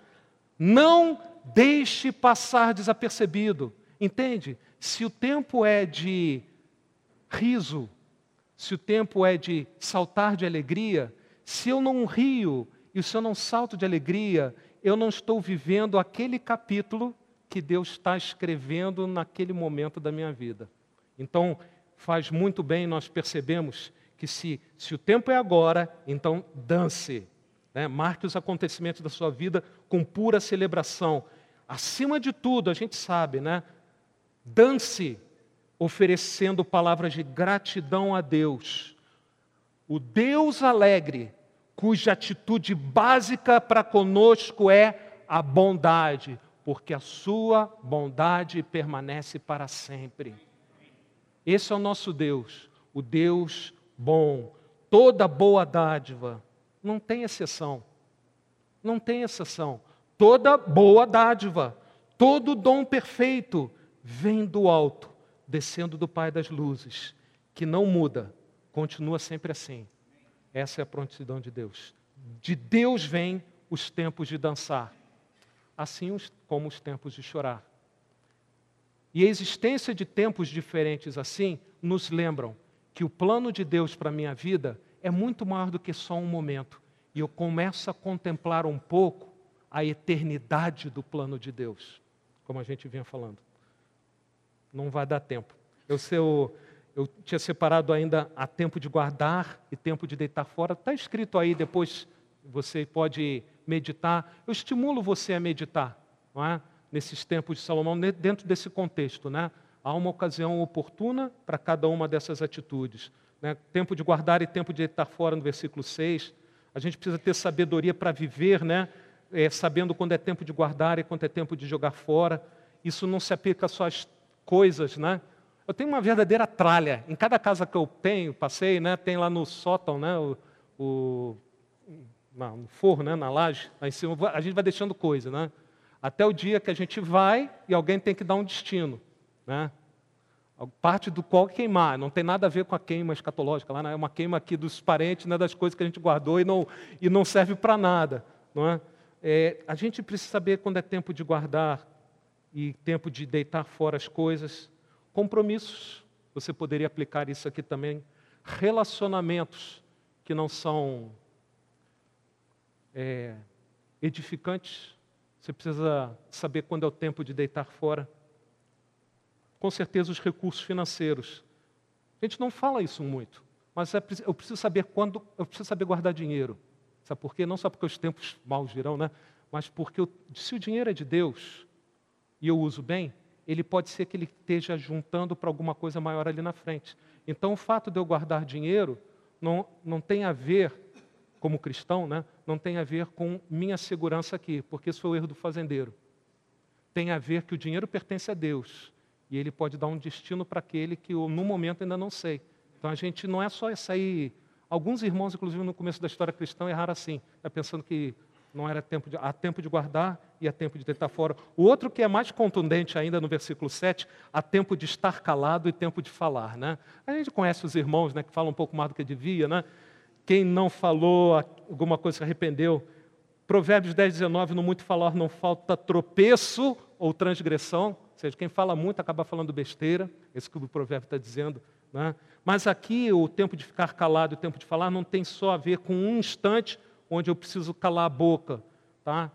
Não deixe passar desapercebido. Entende? Se o tempo é de riso, se o tempo é de saltar de alegria, se eu não rio e se eu não salto de alegria, eu não estou vivendo aquele capítulo que Deus está escrevendo naquele momento da minha vida. Então, faz muito bem nós percebemos que se, se o tempo é agora, então dance. Né? Marque os acontecimentos da sua vida com pura celebração. Acima de tudo, a gente sabe, né? Dance oferecendo palavras de gratidão a Deus. O Deus alegre, cuja atitude básica para conosco é a bondade, porque a sua bondade permanece para sempre. Esse é o nosso Deus, o Deus bom. toda boa dádiva. Não tem exceção. Não tem exceção. Toda boa dádiva, todo dom perfeito vem do alto, descendo do Pai das luzes, que não muda, continua sempre assim. Essa é a prontidão de Deus. De Deus vem os tempos de dançar, assim como os tempos de chorar. E a existência de tempos diferentes assim nos lembram que o plano de Deus para a minha vida é muito maior do que só um momento. E eu começo a contemplar um pouco a eternidade do plano de Deus, como a gente vinha falando. Não vai dar tempo. Eu, eu, eu tinha separado ainda a tempo de guardar e tempo de deitar fora. Está escrito aí, depois você pode meditar. Eu estimulo você a meditar, não é? nesses tempos de Salomão, dentro desse contexto. Né? Há uma ocasião oportuna para cada uma dessas atitudes. Né? Tempo de guardar e tempo de deitar fora, no versículo 6. A gente precisa ter sabedoria para viver, né? É, sabendo quando é tempo de guardar e quando é tempo de jogar fora. Isso não se aplica só às coisas, né? Eu tenho uma verdadeira tralha. Em cada casa que eu tenho, passei, né? Tem lá no sótão, né? O, o no forro, né? Na laje, lá em cima, a gente vai deixando coisa, né? Até o dia que a gente vai e alguém tem que dar um destino. Né? Parte do qual queimar, não tem nada a ver com a queima escatológica, lá né? é uma queima aqui dos parentes, né, das coisas que a gente guardou e não, e não serve para nada. Não é? É, a gente precisa saber quando é tempo de guardar e tempo de deitar fora as coisas. Compromissos, você poderia aplicar isso aqui também. Relacionamentos que não são é, edificantes, você precisa saber quando é o tempo de deitar fora. Com certeza, os recursos financeiros. A gente não fala isso muito, mas é, eu preciso saber quando, eu preciso saber guardar dinheiro. Sabe por quê? Não só porque os tempos maus virão, né? mas porque eu, se o dinheiro é de Deus e eu uso bem, ele pode ser que ele esteja juntando para alguma coisa maior ali na frente. Então, o fato de eu guardar dinheiro não, não tem a ver como cristão, né, não tem a ver com minha segurança aqui, porque isso foi o erro do fazendeiro. Tem a ver que o dinheiro pertence a Deus e ele pode dar um destino para aquele que eu, no momento, ainda não sei. Então a gente não é só sair. Alguns irmãos, inclusive no começo da história cristã, erraram assim, é pensando que não era tempo de, há tempo de guardar e há tempo de deitar fora. O outro que é mais contundente ainda no versículo 7, há tempo de estar calado e tempo de falar. Né? A gente conhece os irmãos né, que falam um pouco mais do que devia, né? Quem não falou alguma coisa se arrependeu. Provérbios 10, 19, no muito falar não falta tropeço ou transgressão. Ou seja, quem fala muito acaba falando besteira. Esse que o provérbio está dizendo. Né? Mas aqui o tempo de ficar calado o tempo de falar não tem só a ver com um instante onde eu preciso calar a boca. Tá?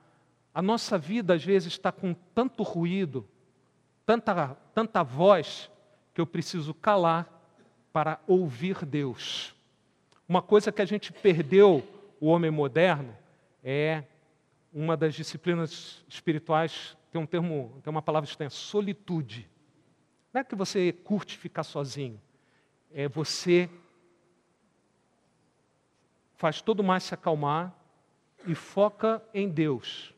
A nossa vida, às vezes, está com tanto ruído, tanta, tanta voz, que eu preciso calar para ouvir Deus. Uma coisa que a gente perdeu, o homem moderno, é uma das disciplinas espirituais, tem um termo, tem uma palavra estranha, solitude. Não é que você curte ficar sozinho, é você faz todo mais se acalmar e foca em Deus,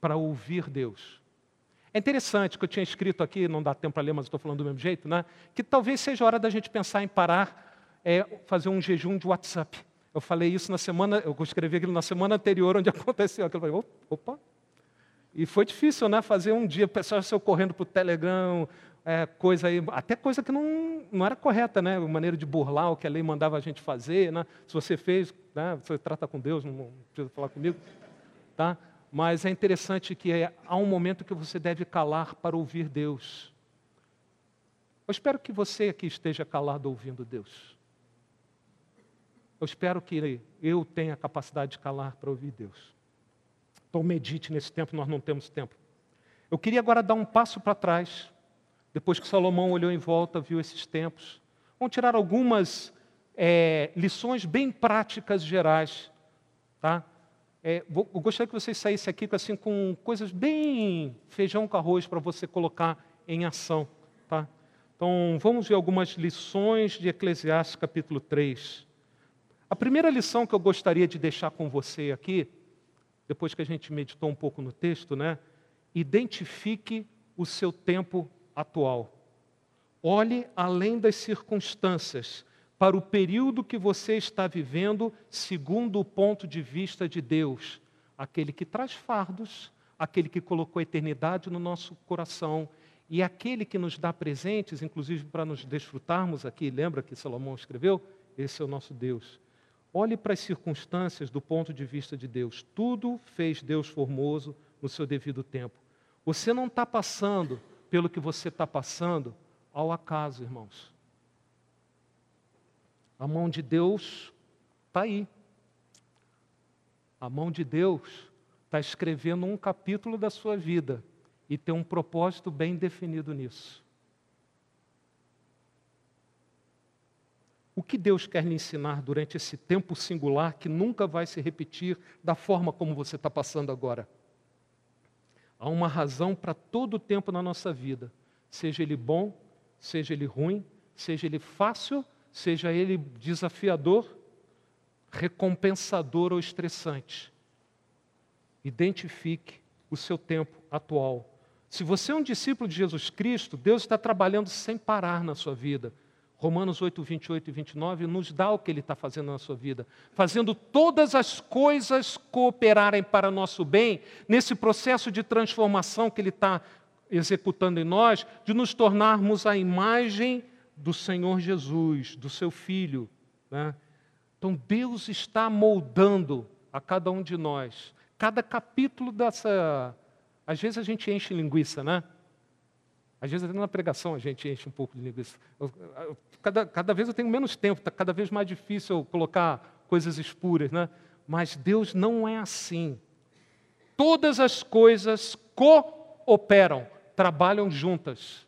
para ouvir Deus. É interessante que eu tinha escrito aqui, não dá tempo para ler, mas estou falando do mesmo jeito, né? que talvez seja hora da gente pensar em parar é fazer um jejum de WhatsApp. Eu falei isso na semana, eu escrevi aquilo na semana anterior, onde aconteceu aquilo. Eu falei, opa. E foi difícil, né? Fazer um dia, o pessoal saiu correndo para o Telegram, é, coisa aí, até coisa que não, não era correta, né? Maneira de burlar o que a lei mandava a gente fazer, né? Se você fez, né? você trata com Deus, não precisa falar comigo, tá? Mas é interessante que é, há um momento que você deve calar para ouvir Deus. Eu espero que você aqui esteja calado ouvindo Deus. Eu espero que eu tenha a capacidade de calar para ouvir Deus. Então medite nesse tempo, nós não temos tempo. Eu queria agora dar um passo para trás, depois que Salomão olhou em volta, viu esses tempos. Vamos tirar algumas é, lições bem práticas gerais. Tá? É, vou, eu gostaria que vocês saíssem aqui assim, com coisas bem feijão com arroz para você colocar em ação. Tá? Então, vamos ver algumas lições de Eclesiastes capítulo 3. A primeira lição que eu gostaria de deixar com você aqui, depois que a gente meditou um pouco no texto, né? Identifique o seu tempo atual. Olhe além das circunstâncias para o período que você está vivendo, segundo o ponto de vista de Deus, aquele que traz fardos, aquele que colocou a eternidade no nosso coração e aquele que nos dá presentes, inclusive para nos desfrutarmos aqui, lembra que Salomão escreveu? Esse é o nosso Deus. Olhe para as circunstâncias do ponto de vista de Deus. Tudo fez Deus formoso no seu devido tempo. Você não está passando pelo que você está passando ao acaso, irmãos. A mão de Deus está aí. A mão de Deus está escrevendo um capítulo da sua vida e tem um propósito bem definido nisso. O que Deus quer lhe ensinar durante esse tempo singular que nunca vai se repetir da forma como você está passando agora? Há uma razão para todo o tempo na nossa vida, seja ele bom, seja ele ruim, seja ele fácil, seja ele desafiador, recompensador ou estressante. Identifique o seu tempo atual. Se você é um discípulo de Jesus Cristo, Deus está trabalhando sem parar na sua vida. Romanos 8, 28 e 29 nos dá o que Ele está fazendo na sua vida, fazendo todas as coisas cooperarem para nosso bem, nesse processo de transformação que Ele está executando em nós, de nos tornarmos a imagem do Senhor Jesus, do Seu Filho. Né? Então Deus está moldando a cada um de nós. Cada capítulo dessa. Às vezes a gente enche linguiça, né? Às vezes até na pregação a gente enche um pouco de linguiça. cada, cada vez eu tenho menos tempo, está cada vez mais difícil colocar coisas espuras, né? Mas Deus não é assim. Todas as coisas cooperam, trabalham juntas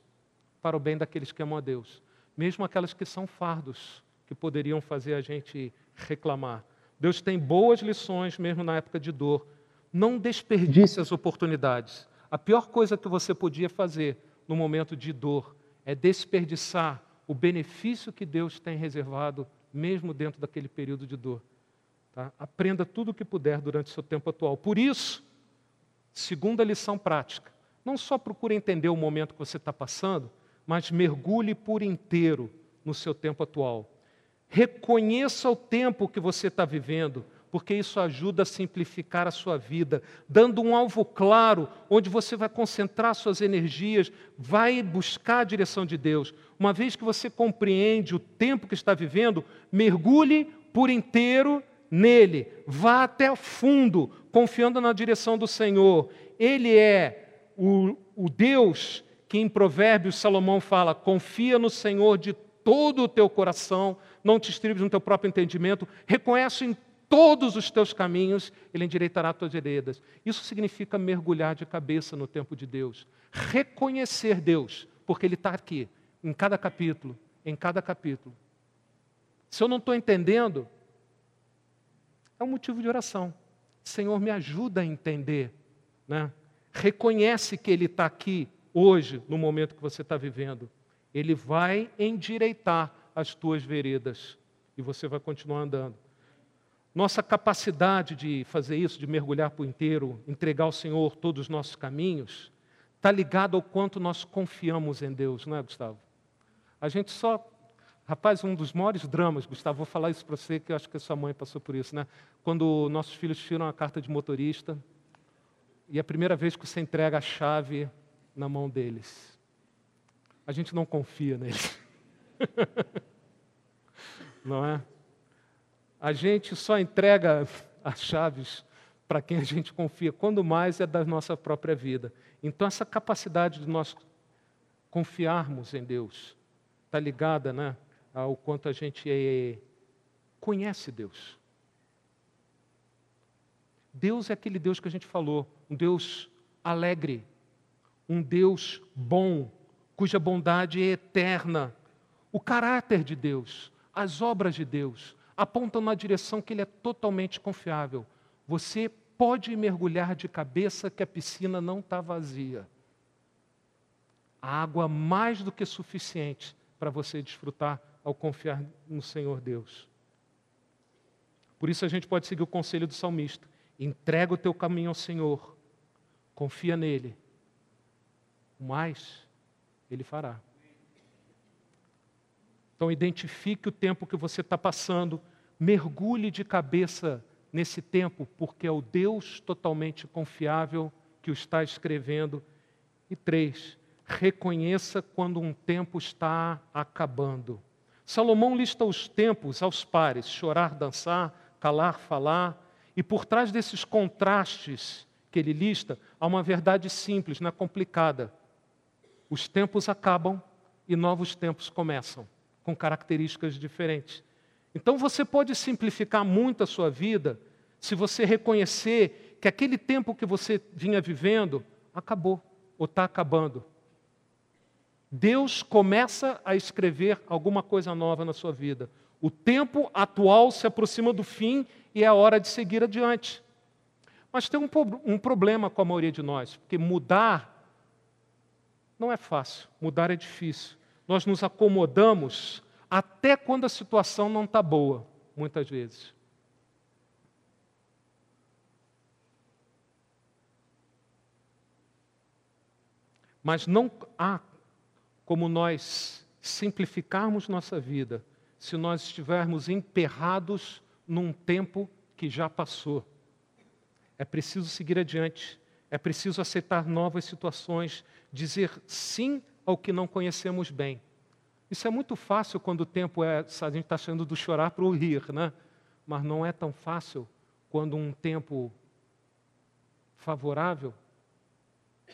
para o bem daqueles que amam a Deus, mesmo aquelas que são fardos, que poderiam fazer a gente reclamar. Deus tem boas lições mesmo na época de dor. Não desperdice as oportunidades. A pior coisa que você podia fazer no momento de dor, é desperdiçar o benefício que Deus tem reservado, mesmo dentro daquele período de dor. Tá? Aprenda tudo o que puder durante seu tempo atual. Por isso, segunda lição prática, não só procure entender o momento que você está passando, mas mergulhe por inteiro no seu tempo atual. Reconheça o tempo que você está vivendo, porque isso ajuda a simplificar a sua vida, dando um alvo claro onde você vai concentrar suas energias, vai buscar a direção de Deus. Uma vez que você compreende o tempo que está vivendo, mergulhe por inteiro nele, vá até fundo, confiando na direção do Senhor. Ele é o, o Deus que em Provérbios Salomão fala: confia no Senhor de todo o teu coração, não te estribes no teu próprio entendimento, reconhece em todos os teus caminhos, Ele endireitará as tuas veredas. Isso significa mergulhar de cabeça no tempo de Deus. Reconhecer Deus, porque Ele está aqui, em cada capítulo, em cada capítulo. Se eu não estou entendendo, é um motivo de oração. Senhor, me ajuda a entender. Né? Reconhece que Ele está aqui hoje, no momento que você está vivendo. Ele vai endireitar as tuas veredas e você vai continuar andando. Nossa capacidade de fazer isso, de mergulhar por inteiro, entregar ao Senhor todos os nossos caminhos, está ligado ao quanto nós confiamos em Deus, não é, Gustavo? A gente só. Rapaz, um dos maiores dramas, Gustavo, vou falar isso para você, que eu acho que a sua mãe passou por isso, né? Quando nossos filhos tiram a carta de motorista, e é a primeira vez que você entrega a chave na mão deles. A gente não confia neles. não é? A gente só entrega as chaves para quem a gente confia, quando mais é da nossa própria vida. Então, essa capacidade de nós confiarmos em Deus está ligada né, ao quanto a gente é, conhece Deus. Deus é aquele Deus que a gente falou, um Deus alegre, um Deus bom, cuja bondade é eterna. O caráter de Deus, as obras de Deus, apontam na direção que ele é totalmente confiável. Você pode mergulhar de cabeça que a piscina não está vazia. A água mais do que suficiente para você desfrutar ao confiar no Senhor Deus. Por isso a gente pode seguir o conselho do salmista: entrega o teu caminho ao Senhor, confia nele, o mais ele fará. Então, identifique o tempo que você está passando, mergulhe de cabeça nesse tempo, porque é o Deus totalmente confiável que o está escrevendo. E três, reconheça quando um tempo está acabando. Salomão lista os tempos aos pares: chorar, dançar, calar, falar. E por trás desses contrastes que ele lista, há uma verdade simples, não é complicada. Os tempos acabam e novos tempos começam, com características diferentes. Então você pode simplificar muito a sua vida se você reconhecer que aquele tempo que você vinha vivendo acabou ou está acabando. Deus começa a escrever alguma coisa nova na sua vida. O tempo atual se aproxima do fim e é a hora de seguir adiante. Mas tem um, um problema com a maioria de nós, porque mudar não é fácil, mudar é difícil. Nós nos acomodamos até quando a situação não está boa, muitas vezes. Mas não há como nós simplificarmos nossa vida se nós estivermos emperrados num tempo que já passou. É preciso seguir adiante, é preciso aceitar novas situações, dizer sim ao que não conhecemos bem. Isso é muito fácil quando o tempo é. A gente está saindo do chorar para o rir, né? Mas não é tão fácil quando um tempo favorável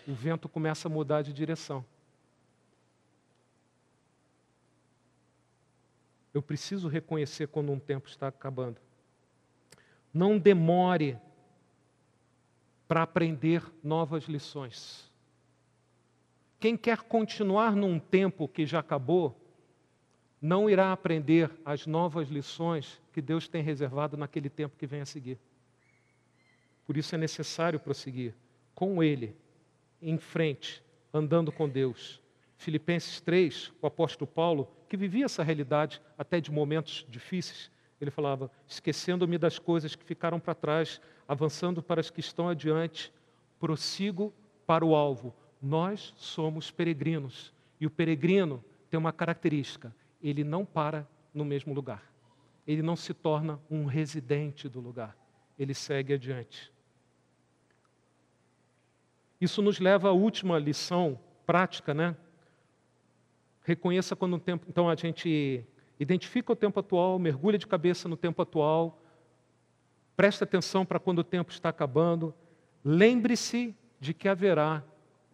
o vento começa a mudar de direção. Eu preciso reconhecer quando um tempo está acabando. Não demore para aprender novas lições. Quem quer continuar num tempo que já acabou, não irá aprender as novas lições que Deus tem reservado naquele tempo que vem a seguir. Por isso é necessário prosseguir com Ele em frente, andando com Deus. Filipenses 3, o apóstolo Paulo, que vivia essa realidade até de momentos difíceis, ele falava: esquecendo-me das coisas que ficaram para trás, avançando para as que estão adiante, prossigo para o alvo. Nós somos peregrinos e o peregrino tem uma característica: ele não para no mesmo lugar. Ele não se torna um residente do lugar. Ele segue adiante. Isso nos leva à última lição prática, né? Reconheça quando o tempo. Então a gente identifica o tempo atual, mergulha de cabeça no tempo atual, presta atenção para quando o tempo está acabando, lembre-se de que haverá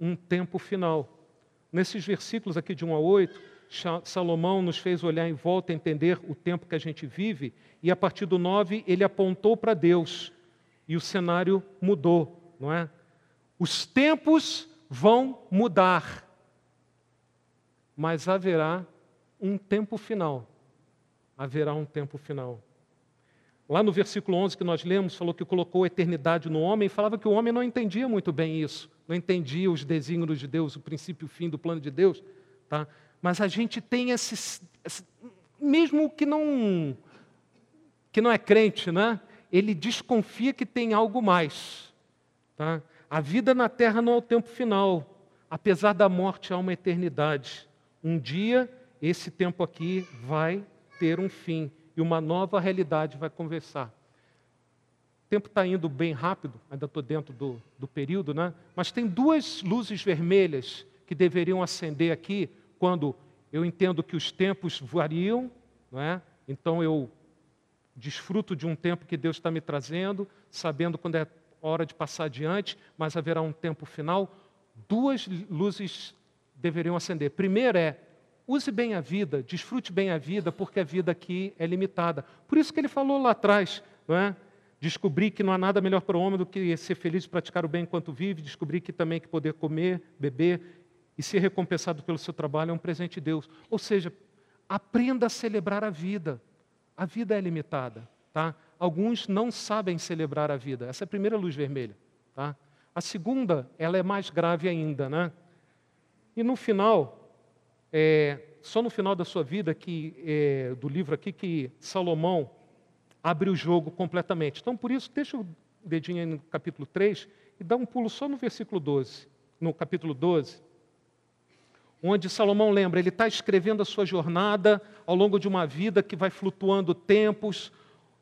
um tempo final. Nesses versículos aqui de 1 a 8, Salomão nos fez olhar em volta, entender o tempo que a gente vive, e a partir do 9 ele apontou para Deus, e o cenário mudou, não é? Os tempos vão mudar, mas haverá um tempo final. Haverá um tempo final. Lá no versículo 11 que nós lemos, falou que colocou a eternidade no homem, falava que o homem não entendia muito bem isso, não entendia os desígnios de Deus, o princípio e o fim do plano de Deus. Tá? Mas a gente tem esse, esse mesmo que não, que não é crente, né? ele desconfia que tem algo mais. Tá? A vida na terra não é o tempo final. Apesar da morte, há uma eternidade. Um dia, esse tempo aqui vai ter um fim e uma nova realidade vai conversar. O tempo está indo bem rápido, ainda estou dentro do, do período, né? mas tem duas luzes vermelhas que deveriam acender aqui quando eu entendo que os tempos variam, não é? então eu desfruto de um tempo que Deus está me trazendo, sabendo quando é hora de passar adiante, mas haverá um tempo final. Duas luzes deveriam acender. Primeiro é, use bem a vida, desfrute bem a vida, porque a vida aqui é limitada. Por isso que ele falou lá atrás, não é? Descobri que não há nada melhor para o homem do que ser feliz e praticar o bem enquanto vive. Descobri que também que poder comer, beber e ser recompensado pelo seu trabalho é um presente de Deus. Ou seja, aprenda a celebrar a vida. A vida é limitada, tá? alguns não sabem celebrar a vida. Essa é a primeira luz vermelha. Tá? A segunda, ela é mais grave ainda. Né? E no final, é, só no final da sua vida, que, é, do livro aqui, que Salomão abre o jogo completamente. Então, por isso, deixa o dedinho aí no capítulo 3 e dá um pulo só no versículo 12. No capítulo 12. onde Salomão lembra, ele está escrevendo a sua jornada ao longo de uma vida que vai flutuando tempos,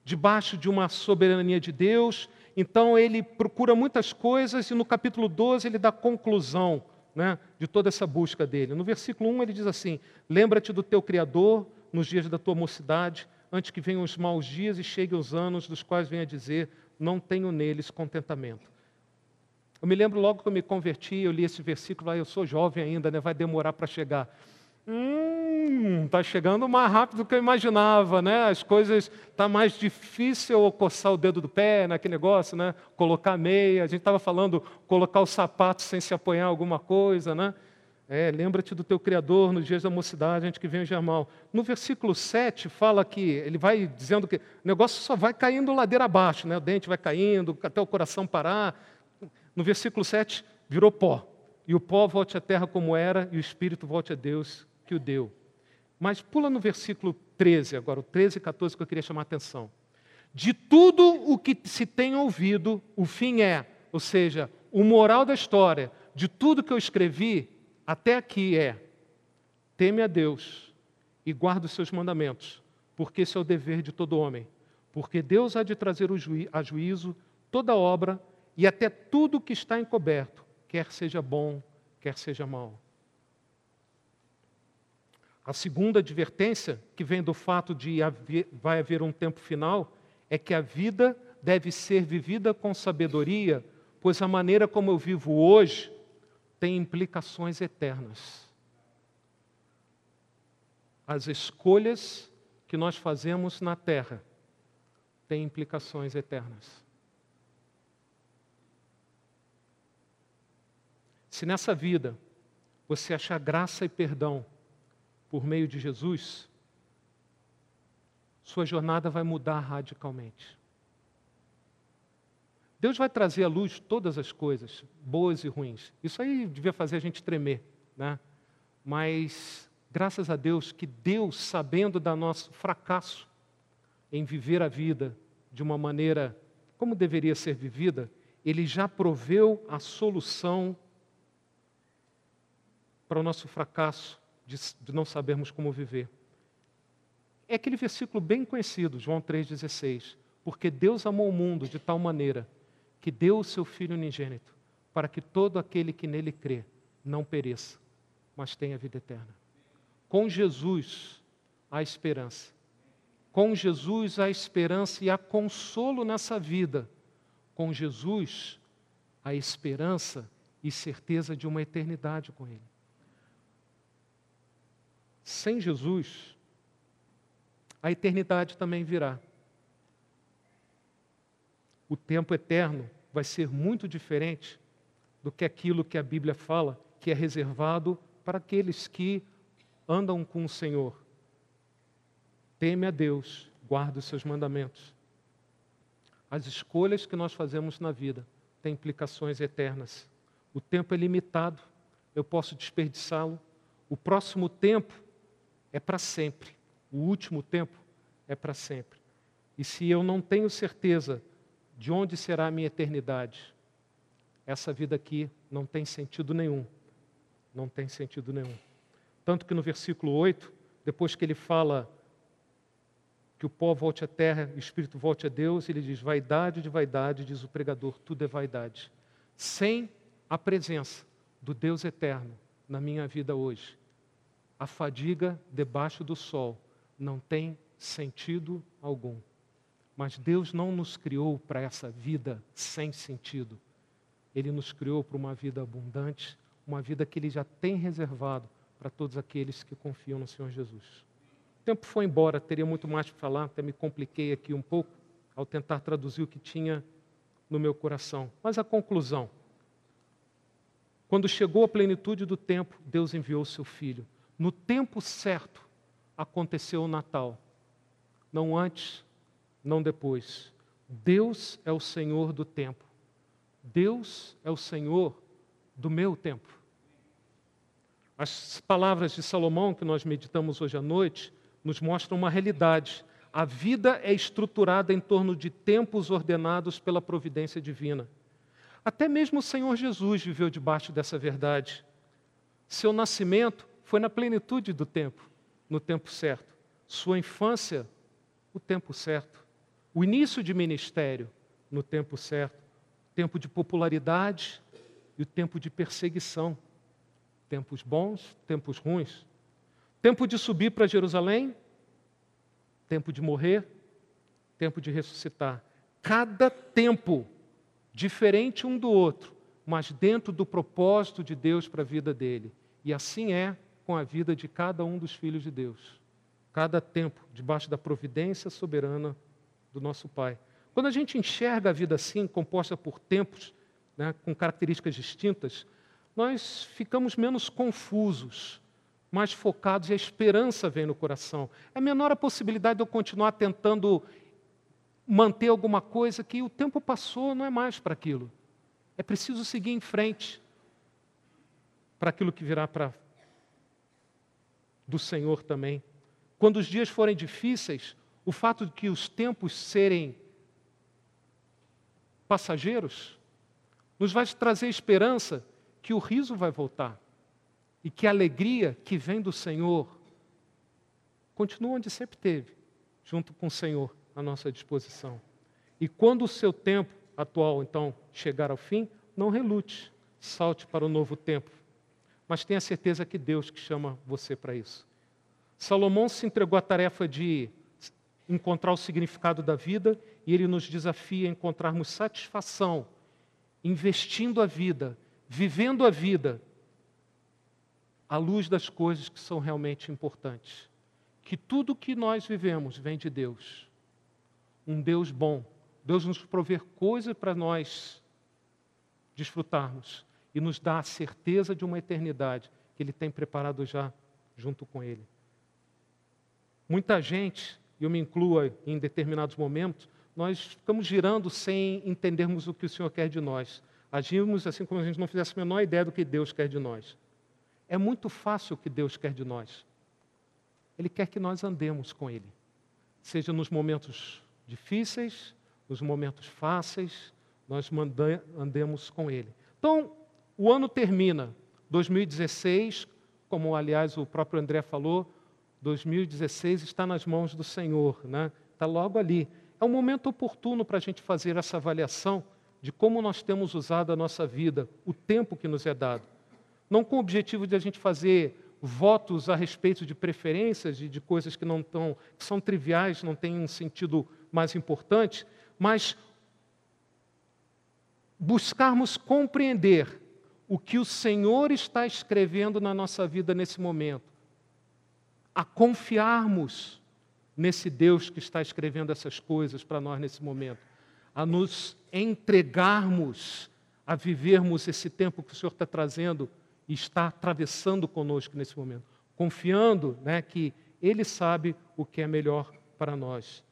debaixo de uma soberania de Deus. Então ele procura muitas coisas e no capítulo 12 ele dá conclusão né, de toda essa busca dele. No versículo 1 ele diz assim: Lembra-te do teu Criador nos dias da tua mocidade, antes que venham os maus dias e cheguem os anos dos quais venha dizer: Não tenho neles contentamento. Eu me lembro logo que eu me converti, eu li esse versículo, ah, eu sou jovem ainda, né, vai demorar para chegar. Hum, está chegando mais rápido do que eu imaginava, né? As coisas tá mais difícil eu coçar o dedo do pé naquele negócio, né? Colocar meia. A gente estava falando colocar o sapato sem se apoiar em alguma coisa, né? É, lembra-te do teu Criador nos dias da mocidade, antes que venha o germal. No versículo 7 fala que ele vai dizendo que o negócio só vai caindo ladeira abaixo, né? O dente vai caindo até o coração parar. No versículo 7 virou pó. E o pó volte à terra como era, e o espírito volte a Deus que o deu. Mas pula no versículo 13, agora, o 13 e 14, que eu queria chamar a atenção. De tudo o que se tem ouvido, o fim é, ou seja, o moral da história, de tudo que eu escrevi até aqui é: teme a Deus e guarda os seus mandamentos, porque esse é o dever de todo homem. Porque Deus há de trazer a juízo toda obra e até tudo que está encoberto, quer seja bom, quer seja mal. A segunda advertência, que vem do fato de haver, vai haver um tempo final, é que a vida deve ser vivida com sabedoria, pois a maneira como eu vivo hoje tem implicações eternas. As escolhas que nós fazemos na terra têm implicações eternas. Se nessa vida você achar graça e perdão, por meio de Jesus, sua jornada vai mudar radicalmente. Deus vai trazer à luz todas as coisas, boas e ruins. Isso aí devia fazer a gente tremer, né? Mas graças a Deus que Deus, sabendo da nosso fracasso em viver a vida de uma maneira como deveria ser vivida, ele já proveu a solução para o nosso fracasso de, de não sabermos como viver. É aquele versículo bem conhecido, João 3,16. Porque Deus amou o mundo de tal maneira que deu o seu Filho unigênito, para que todo aquele que nele crê não pereça, mas tenha vida eterna. Com Jesus há esperança. Com Jesus há esperança e há consolo nessa vida. Com Jesus há esperança e certeza de uma eternidade com Ele. Sem Jesus, a eternidade também virá. O tempo eterno vai ser muito diferente do que aquilo que a Bíblia fala, que é reservado para aqueles que andam com o Senhor. Teme a Deus, guarda os seus mandamentos. As escolhas que nós fazemos na vida têm implicações eternas. O tempo é limitado, eu posso desperdiçá-lo. O próximo tempo é para sempre. O último tempo é para sempre. E se eu não tenho certeza de onde será a minha eternidade, essa vida aqui não tem sentido nenhum. Não tem sentido nenhum. Tanto que no versículo 8, depois que ele fala que o pó volte à terra, o espírito volte a Deus, ele diz: vaidade de vaidade, diz o pregador, tudo é vaidade. Sem a presença do Deus eterno na minha vida hoje, a fadiga debaixo do sol não tem sentido algum. Mas Deus não nos criou para essa vida sem sentido. Ele nos criou para uma vida abundante, uma vida que Ele já tem reservado para todos aqueles que confiam no Senhor Jesus. O tempo foi embora, teria muito mais para falar, até me compliquei aqui um pouco ao tentar traduzir o que tinha no meu coração. Mas a conclusão: quando chegou a plenitude do tempo, Deus enviou o seu filho no tempo certo aconteceu o Natal. Não antes, não depois. Deus é o Senhor do tempo. Deus é o Senhor do meu tempo. As palavras de Salomão que nós meditamos hoje à noite nos mostram uma realidade. A vida é estruturada em torno de tempos ordenados pela providência divina. Até mesmo o Senhor Jesus viveu debaixo dessa verdade. Seu nascimento foi na plenitude do tempo, no tempo certo. Sua infância, o tempo certo. O início de ministério, no tempo certo. Tempo de popularidade e o tempo de perseguição. Tempos bons, tempos ruins. Tempo de subir para Jerusalém, tempo de morrer, tempo de ressuscitar. Cada tempo diferente um do outro, mas dentro do propósito de Deus para a vida dele. E assim é com a vida de cada um dos filhos de Deus. Cada tempo, debaixo da providência soberana do nosso Pai. Quando a gente enxerga a vida assim, composta por tempos, né, com características distintas, nós ficamos menos confusos, mais focados e a esperança vem no coração. É menor a possibilidade de eu continuar tentando manter alguma coisa que o tempo passou, não é mais para aquilo. É preciso seguir em frente para aquilo que virá para do Senhor também. Quando os dias forem difíceis, o fato de que os tempos serem passageiros nos vai trazer esperança que o riso vai voltar e que a alegria que vem do Senhor continua onde sempre teve, junto com o Senhor à nossa disposição. E quando o seu tempo atual, então, chegar ao fim, não relute, salte para o novo tempo. Mas tenha certeza que Deus que chama você para isso. Salomão se entregou à tarefa de encontrar o significado da vida e ele nos desafia a encontrarmos satisfação, investindo a vida, vivendo a vida à luz das coisas que são realmente importantes. Que tudo que nós vivemos vem de Deus um Deus bom. Deus nos prover coisas para nós desfrutarmos e nos dá a certeza de uma eternidade que Ele tem preparado já junto com Ele. Muita gente, e eu me incluo em determinados momentos, nós ficamos girando sem entendermos o que o Senhor quer de nós. Agimos assim como a gente não fizesse a menor ideia do que Deus quer de nós. É muito fácil o que Deus quer de nós. Ele quer que nós andemos com Ele, seja nos momentos difíceis, nos momentos fáceis, nós andemos com Ele. Então, o ano termina, 2016, como aliás o próprio André falou, 2016 está nas mãos do Senhor, né? está logo ali. É um momento oportuno para a gente fazer essa avaliação de como nós temos usado a nossa vida, o tempo que nos é dado. Não com o objetivo de a gente fazer votos a respeito de preferências e de coisas que não tão, que são triviais, não têm um sentido mais importante, mas buscarmos compreender o que o Senhor está escrevendo na nossa vida nesse momento, a confiarmos nesse Deus que está escrevendo essas coisas para nós nesse momento, a nos entregarmos a vivermos esse tempo que o Senhor está trazendo e está atravessando conosco nesse momento, confiando né, que Ele sabe o que é melhor para nós.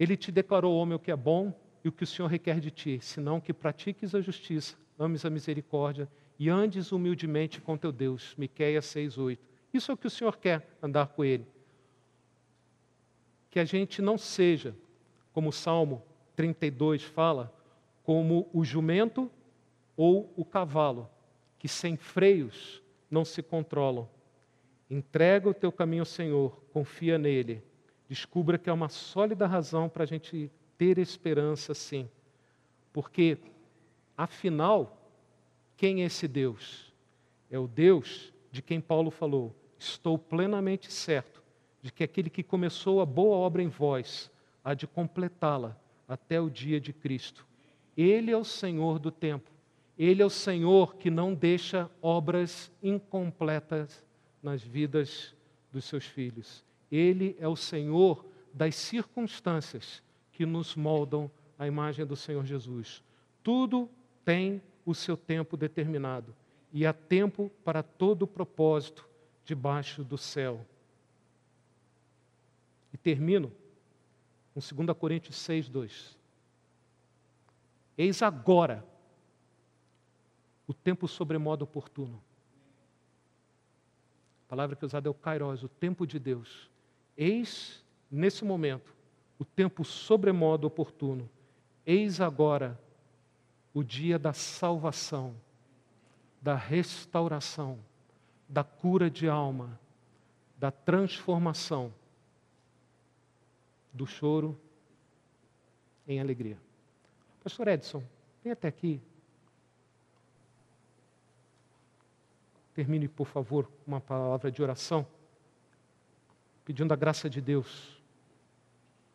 Ele te declarou, homem, o que é bom e o que o Senhor requer de ti, senão que pratiques a justiça, ames a misericórdia e andes humildemente com teu Deus. Miqueias 6:8. Isso é o que o Senhor quer, andar com ele. Que a gente não seja, como o Salmo 32 fala, como o jumento ou o cavalo, que sem freios não se controlam. Entrega o teu caminho ao Senhor, confia nele descubra que é uma sólida razão para a gente ter esperança sim. Porque, afinal, quem é esse Deus? É o Deus de quem Paulo falou: Estou plenamente certo de que aquele que começou a boa obra em vós há de completá-la até o dia de Cristo. Ele é o Senhor do tempo. Ele é o Senhor que não deixa obras incompletas nas vidas dos seus filhos. Ele é o Senhor das circunstâncias que nos moldam a imagem do Senhor Jesus. Tudo tem o seu tempo determinado e há tempo para todo propósito debaixo do céu. E termino com 2 Coríntios 6, 2. Eis agora o tempo sobremodo oportuno. A palavra que é usada é o kairos, o tempo de Deus Eis, nesse momento, o tempo sobremodo oportuno. Eis agora o dia da salvação. da restauração, da cura de alma, da transformação, do choro em alegria. Pastor Edson, vem até aqui. Termine, por favor, uma palavra de oração, pedindo a graça de Deus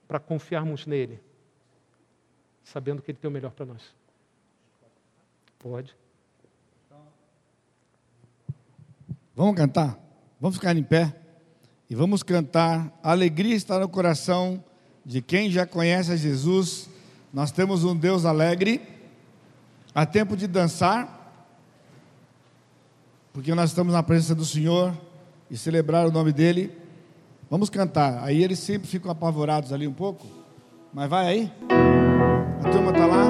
para confiarmos nele, sabendo que ele tem o melhor para nós. Pode. Vamos cantar? Vamos ficar em pé e vamos cantar. A alegria está no coração de quem já conhece a Jesus. Nós temos um Deus alegre. Há tempo de dançar, porque nós estamos na presença do Senhor e celebrar o nome dEle. Vamos cantar. Aí eles sempre ficam apavorados ali um pouco, mas vai aí. A turma está lá,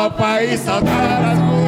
Europa e saudar as mulheres.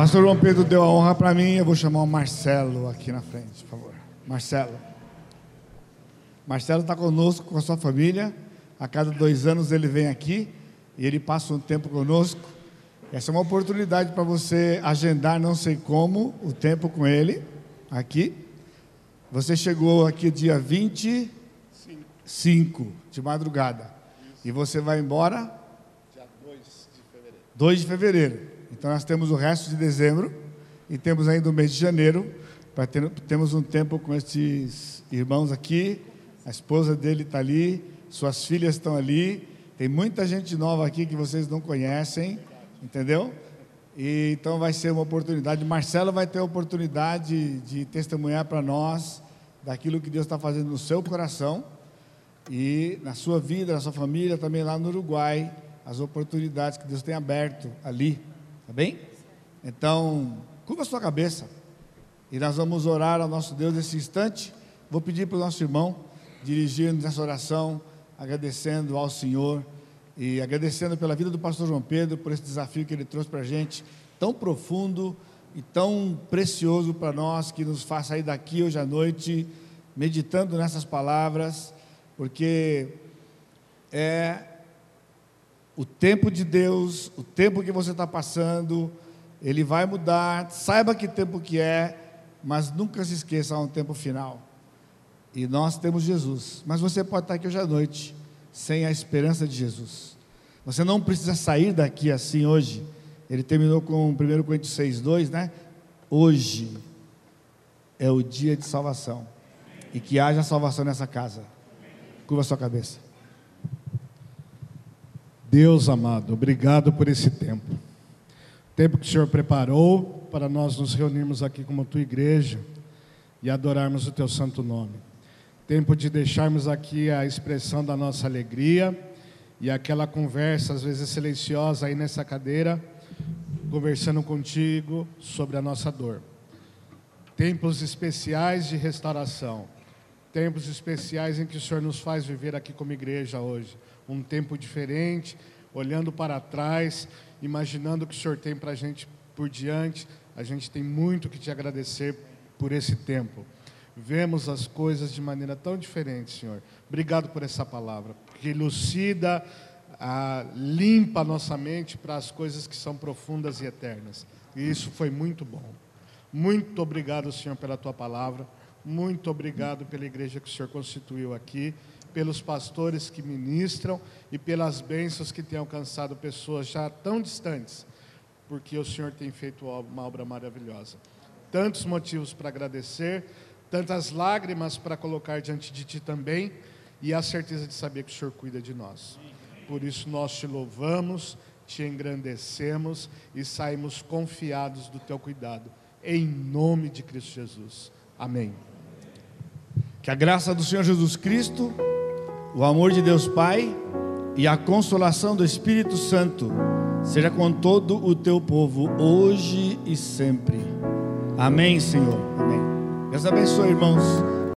Pastor João Pedro deu a honra para mim, eu vou chamar o Marcelo aqui na frente, por favor. Marcelo. Marcelo está conosco com a sua família. A cada dois anos ele vem aqui e ele passa um tempo conosco. Essa é uma oportunidade para você agendar, não sei como, o tempo com ele aqui. Você chegou aqui dia 25 de madrugada. E você vai embora? Dia 2 de fevereiro. 2 de fevereiro. Então nós temos o resto de dezembro e temos ainda o mês de janeiro para ter, temos um tempo com esses irmãos aqui. A esposa dele está ali, suas filhas estão ali. Tem muita gente nova aqui que vocês não conhecem, entendeu? E, então vai ser uma oportunidade. Marcelo vai ter a oportunidade de testemunhar para nós daquilo que Deus está fazendo no seu coração e na sua vida, na sua família, também lá no Uruguai, as oportunidades que Deus tem aberto ali. Tá bem? Então, curva sua cabeça. E nós vamos orar ao nosso Deus nesse instante. Vou pedir para o nosso irmão dirigir-nos nessa oração, agradecendo ao Senhor e agradecendo pela vida do pastor João Pedro, por esse desafio que ele trouxe para a gente, tão profundo e tão precioso para nós, que nos faz sair daqui hoje à noite, meditando nessas palavras, porque é o tempo de Deus, o tempo que você está passando, ele vai mudar. Saiba que tempo que é, mas nunca se esqueça, há um tempo final. E nós temos Jesus. Mas você pode estar aqui hoje à noite sem a esperança de Jesus. Você não precisa sair daqui assim hoje. Ele terminou com 1 Coríntios 6,2, né? Hoje é o dia de salvação. E que haja salvação nessa casa. Curva a sua cabeça. Deus amado, obrigado por esse tempo. Tempo que o Senhor preparou para nós nos reunirmos aqui como tua igreja e adorarmos o teu santo nome. Tempo de deixarmos aqui a expressão da nossa alegria e aquela conversa, às vezes silenciosa, aí nessa cadeira, conversando contigo sobre a nossa dor. Tempos especiais de restauração, tempos especiais em que o Senhor nos faz viver aqui como igreja hoje. Um tempo diferente, olhando para trás, imaginando o que o Senhor tem para a gente por diante. A gente tem muito que te agradecer por esse tempo. Vemos as coisas de maneira tão diferente, Senhor. Obrigado por essa palavra, que elucida, ah, limpa a nossa mente para as coisas que são profundas e eternas. E isso foi muito bom. Muito obrigado, Senhor, pela tua palavra. Muito obrigado pela igreja que o Senhor constituiu aqui, pelos pastores que ministram e pelas bênçãos que têm alcançado pessoas já tão distantes, porque o Senhor tem feito uma obra maravilhosa. Tantos motivos para agradecer, tantas lágrimas para colocar diante de Ti também, e a certeza de saber que o Senhor cuida de nós. Por isso nós te louvamos, te engrandecemos e saímos confiados do Teu cuidado. Em nome de Cristo Jesus. Amém. Que a graça do Senhor Jesus Cristo, o amor de Deus Pai e a consolação do Espírito Santo seja com todo o teu povo, hoje e sempre. Amém, Senhor. Amém. Deus abençoe, irmãos.